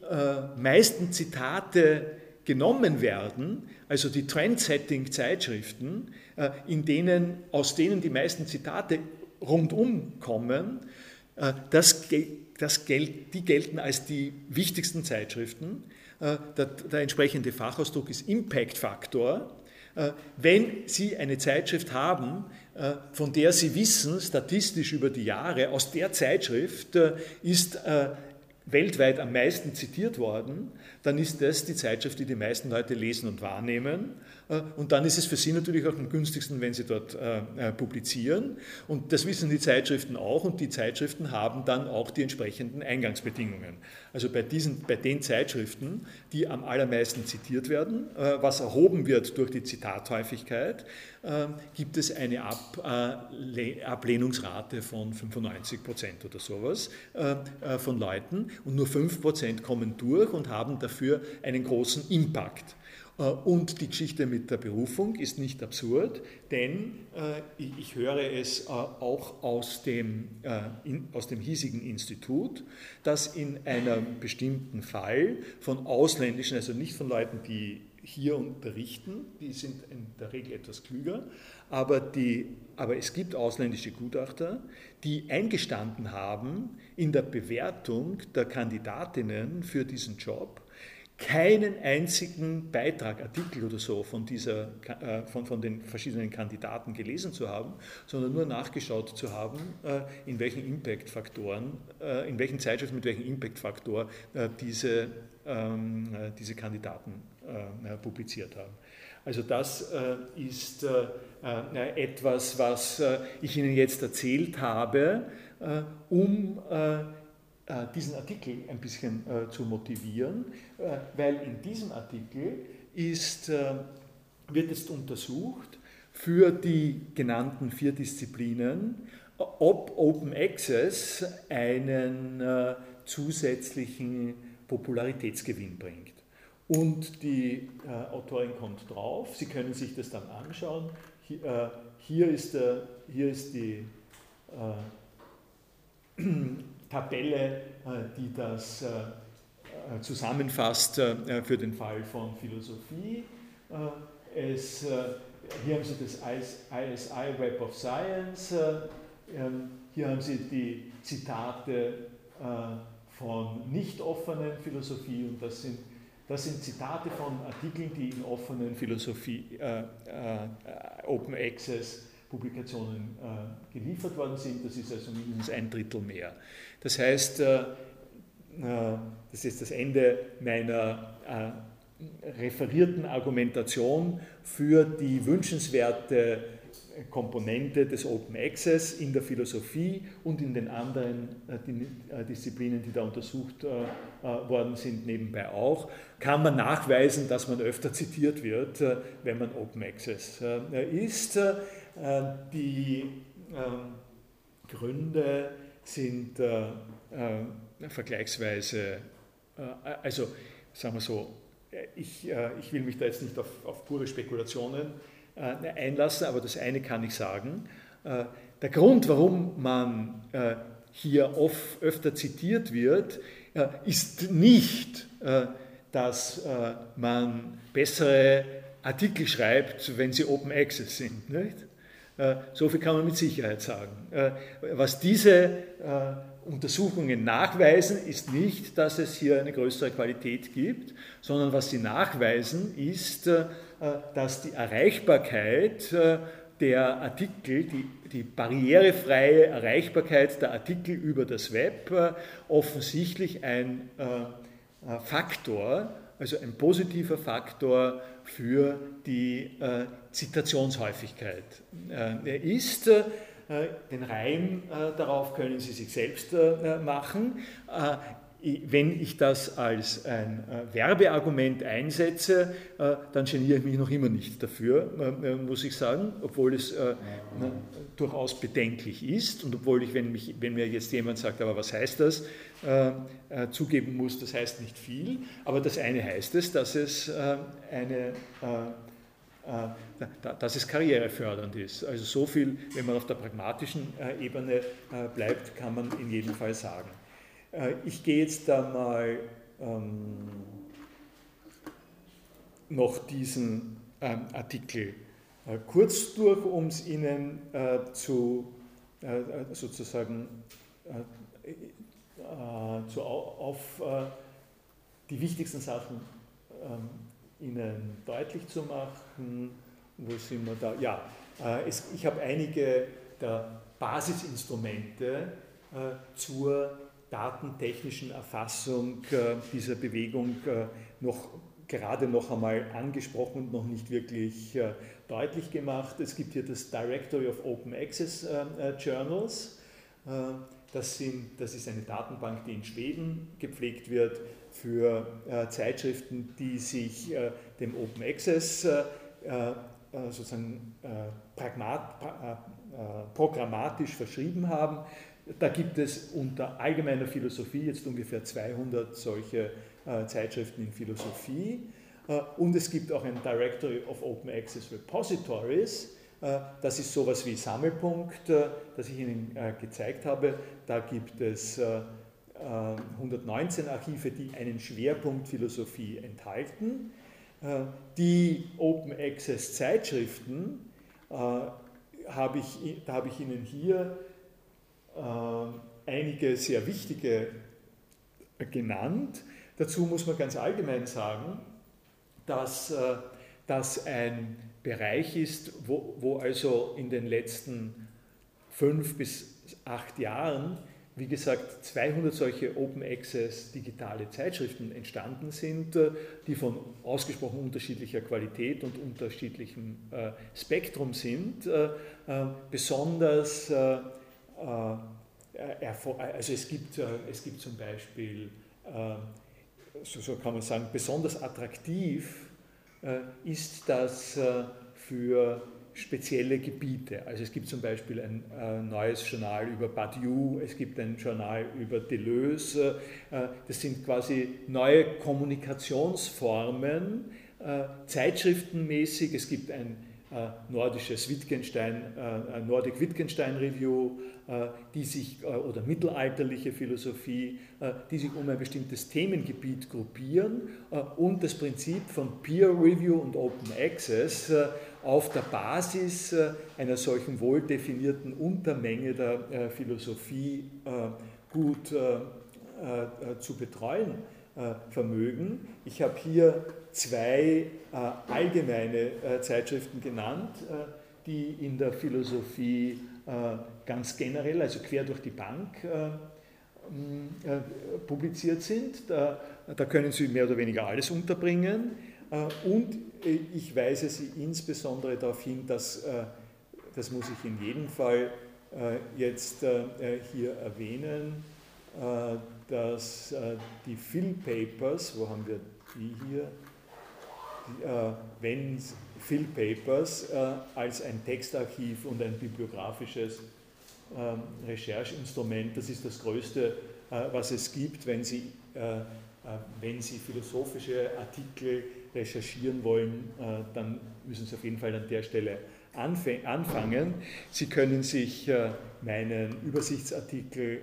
A: meisten Zitate genommen werden, also die Trendsetting-Zeitschriften, in denen, aus denen die meisten Zitate rundum kommen, äh, das, das gelt, die gelten als die wichtigsten Zeitschriften. Äh, der, der entsprechende Fachausdruck ist Impact-Faktor. Äh, wenn Sie eine Zeitschrift haben, von der Sie wissen, statistisch über die Jahre, aus der Zeitschrift ist weltweit am meisten zitiert worden, dann ist das die Zeitschrift, die die meisten Leute lesen und wahrnehmen. Äh, und dann ist es für Sie natürlich auch am günstigsten, wenn Sie dort äh, äh, publizieren. Und das wissen die Zeitschriften auch. Und die Zeitschriften haben dann auch die entsprechenden Eingangsbedingungen. Also bei, diesen, bei den Zeitschriften, die am allermeisten zitiert werden, was erhoben wird durch die Zitathäufigkeit, gibt es eine Ab, Ablehnungsrate von 95 Prozent oder sowas von Leuten. Und nur 5 Prozent kommen durch und haben dafür einen großen Impact. Äh, und die Geschichte mit der Berufung ist nicht absurd, denn äh, ich höre es äh, auch aus dem, aus dem hiesigen Institut, dass in einem bestimmten Fall von ausländischen, also nicht von Leuten, die hier unterrichten, die sind in der Regel etwas klüger, aber, die, aber es gibt ausländische Gutachter, die eingestanden haben in der Bewertung der Kandidatinnen für diesen Job, keinen einzigen Beitrag, Artikel oder so von, dieser, äh, von, von den verschiedenen Kandidaten gelesen zu haben, sondern nur nachgeschaut zu haben, äh, in welchen Impact-Faktoren, äh, in welchen Zeitschriften mit welchem Impact-Faktor diese, ähm, diese Kandidaten publiziert haben. Also das ist etwas, was ich Ihnen jetzt erzählt habe, um äh, diesen Artikel ein bisschen äh, zu motivieren, äh, weil in diesem Artikel ist, wird jetzt untersucht für die genannten vier Disziplinen, ob Open Access einen zusätzlichen Popularitätsgewinn bringt. Und die Autorin kommt drauf, Sie können sich das dann anschauen. Hier ist, der, hier ist die Tabelle, äh, die das äh, äh, zusammenfasst für den Fall von Philosophie. Es, hier haben Sie das ISI Web of Science, ähm, hier haben Sie die Zitate von nicht offenen Philosophie und das sind, das sind Zitate von Artikeln, die in offenen Philosophie, äh, äh, Open Access Publikationen geliefert worden sind. Das ist also mindestens ein Drittel mehr. Das heißt, das ist das Ende meiner referierten Argumentation für die wünschenswerte Komponente des Open Access in der Philosophie und in den anderen äh, äh, Disziplinen, die da untersucht äh, worden sind, nebenbei auch, kann man nachweisen, dass man öfter zitiert wird, wenn man Open Access ist. Die ähm, Gründe sind vergleichsweise, also sagen wir so, ich, ich will mich da jetzt nicht auf, auf pure Spekulationen äh, einlassen, aber das eine kann ich sagen. Äh, der Grund, warum man äh, hier oft, öfter zitiert wird, ist nicht, dass man bessere Artikel schreibt, wenn sie Open Access sind. Nicht? So viel kann man mit Sicherheit sagen. Was diese Untersuchungen nachweisen, ist nicht, dass es hier eine größere Qualität gibt, sondern was sie nachweisen, ist, äh, dass die Erreichbarkeit äh, der Artikel, die, die barrierefreie Erreichbarkeit der Artikel über das Web äh, offensichtlich ein Faktor, also ein positiver Faktor für die Zitationshäufigkeit ist. Den Reim darauf können Sie sich selbst machen wenn ich das als ein äh, Werbeargument einsetze, äh, dann geniere ich mich noch immer nicht dafür, äh, muss ich sagen, obwohl es durchaus bedenklich ist und obwohl ich, wenn, mich, wenn mir jetzt jemand sagt, aber was heißt das, zugeben muss, das heißt nicht viel, aber das eine heißt es, dass es eine dass es karrierefördernd ist. Also so viel, wenn man auf der pragmatischen Ebene bleibt, kann man in jedem Fall sagen. Äh, ich gehe jetzt da mal ähm, noch diesen ähm, Artikel äh, kurz durch, um es Ihnen äh, zu äh, sozusagen äh, äh, zu, auf die wichtigsten Sachen ähm, Ihnen deutlich zu machen. Wo sind wir da? Ja, es, ich habe einige der Basisinstrumente zur datentechnischen Erfassung äh, dieser Bewegung äh, noch gerade noch einmal angesprochen und noch nicht wirklich äh, deutlich gemacht. Es gibt hier das Directory of Open Access Journals. Das, sind, das ist eine Datenbank, die in Schweden gepflegt wird für Zeitschriften, die sich dem Open Access sozusagen pragmat, programmatisch verschrieben haben. Da gibt es unter allgemeiner Philosophie jetzt ungefähr 200 solche äh, Zeitschriften in Philosophie. Äh, und es gibt auch ein Directory of Open Access Repositories. Äh, das ist sowas wie Sammelpunkt, äh, das ich Ihnen äh, gezeigt habe. Da gibt es 119 äh, Archive, die einen Schwerpunkt Philosophie enthalten. Die Open Access Zeitschriften da habe ich Ihnen hier einige sehr wichtige genannt. Dazu muss man ganz allgemein sagen, dass äh, das ein Bereich ist, wo, wo also in den letzten fünf bis acht Jahren, wie gesagt, 200 solche Open Access digitale Zeitschriften entstanden sind, äh, die von ausgesprochen unterschiedlicher Qualität und unterschiedlichem Spektrum sind. Besonders äh, also es gibt, äh, es gibt zum Beispiel, äh, so kann man sagen, besonders attraktiv ist das für spezielle Gebiete. Also es gibt zum Beispiel ein neues Journal über Badiou, es gibt ein Journal über Deleuze. das sind quasi neue Kommunikationsformen, zeitschriftenmäßig. Es gibt ein nordisches Wittgenstein, Nordic Wittgenstein Review, äh, die sich, äh, oder mittelalterliche Philosophie, äh, die sich um ein bestimmtes Themengebiet gruppieren und das Prinzip von Peer Review und Open Access auf der Basis einer solchen wohl definierten Untermenge der Philosophie gut zu betreuen vermögen. Ich habe hier zwei allgemeine Zeitschriften genannt die in der Philosophie ganz generell, also quer durch die Bank, publiziert sind. Da, da, können Sie mehr oder weniger alles unterbringen. Und ich weise Sie insbesondere darauf hin, dass, das muss ich in jedem Fall jetzt hier erwähnen, dass die Phil Papers, wo haben wir die hier, wenn Phil Papers als ein Textarchiv und ein bibliografisches ähm, Rechercheinstrument, das ist das Größte, was es gibt, wenn Sie, wenn Sie philosophische Artikel recherchieren wollen, dann müssen Sie auf jeden Fall an der Stelle anfangen. Sie können sich meinen Übersichtsartikel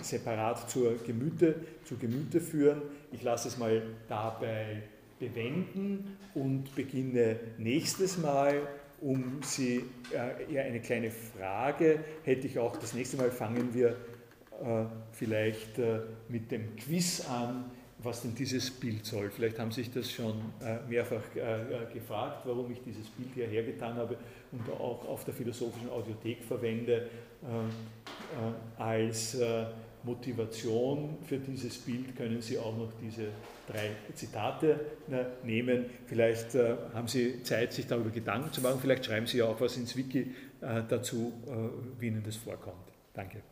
A: separat zur Gemüte, zu Gemüte führen. Ich lasse es mal dabei bewenden und beginne nächstes Mal, um Sie, äh, eher eine kleine Frage hätte ich auch, das nächste Mal fangen wir äh, vielleicht äh, mit dem Quiz an, was denn dieses Bild soll. Vielleicht haben Sie sich das schon äh, mehrfach äh, äh, gefragt, warum ich dieses Bild hierher getan habe und auch auf der Philosophischen Audiothek verwende als Motivation für dieses Bild können Sie auch noch diese drei Zitate nehmen. Vielleicht haben Sie Zeit, sich darüber Gedanken zu machen. Vielleicht schreiben Sie auch was ins Wiki dazu, wie Ihnen das vorkommt. Danke.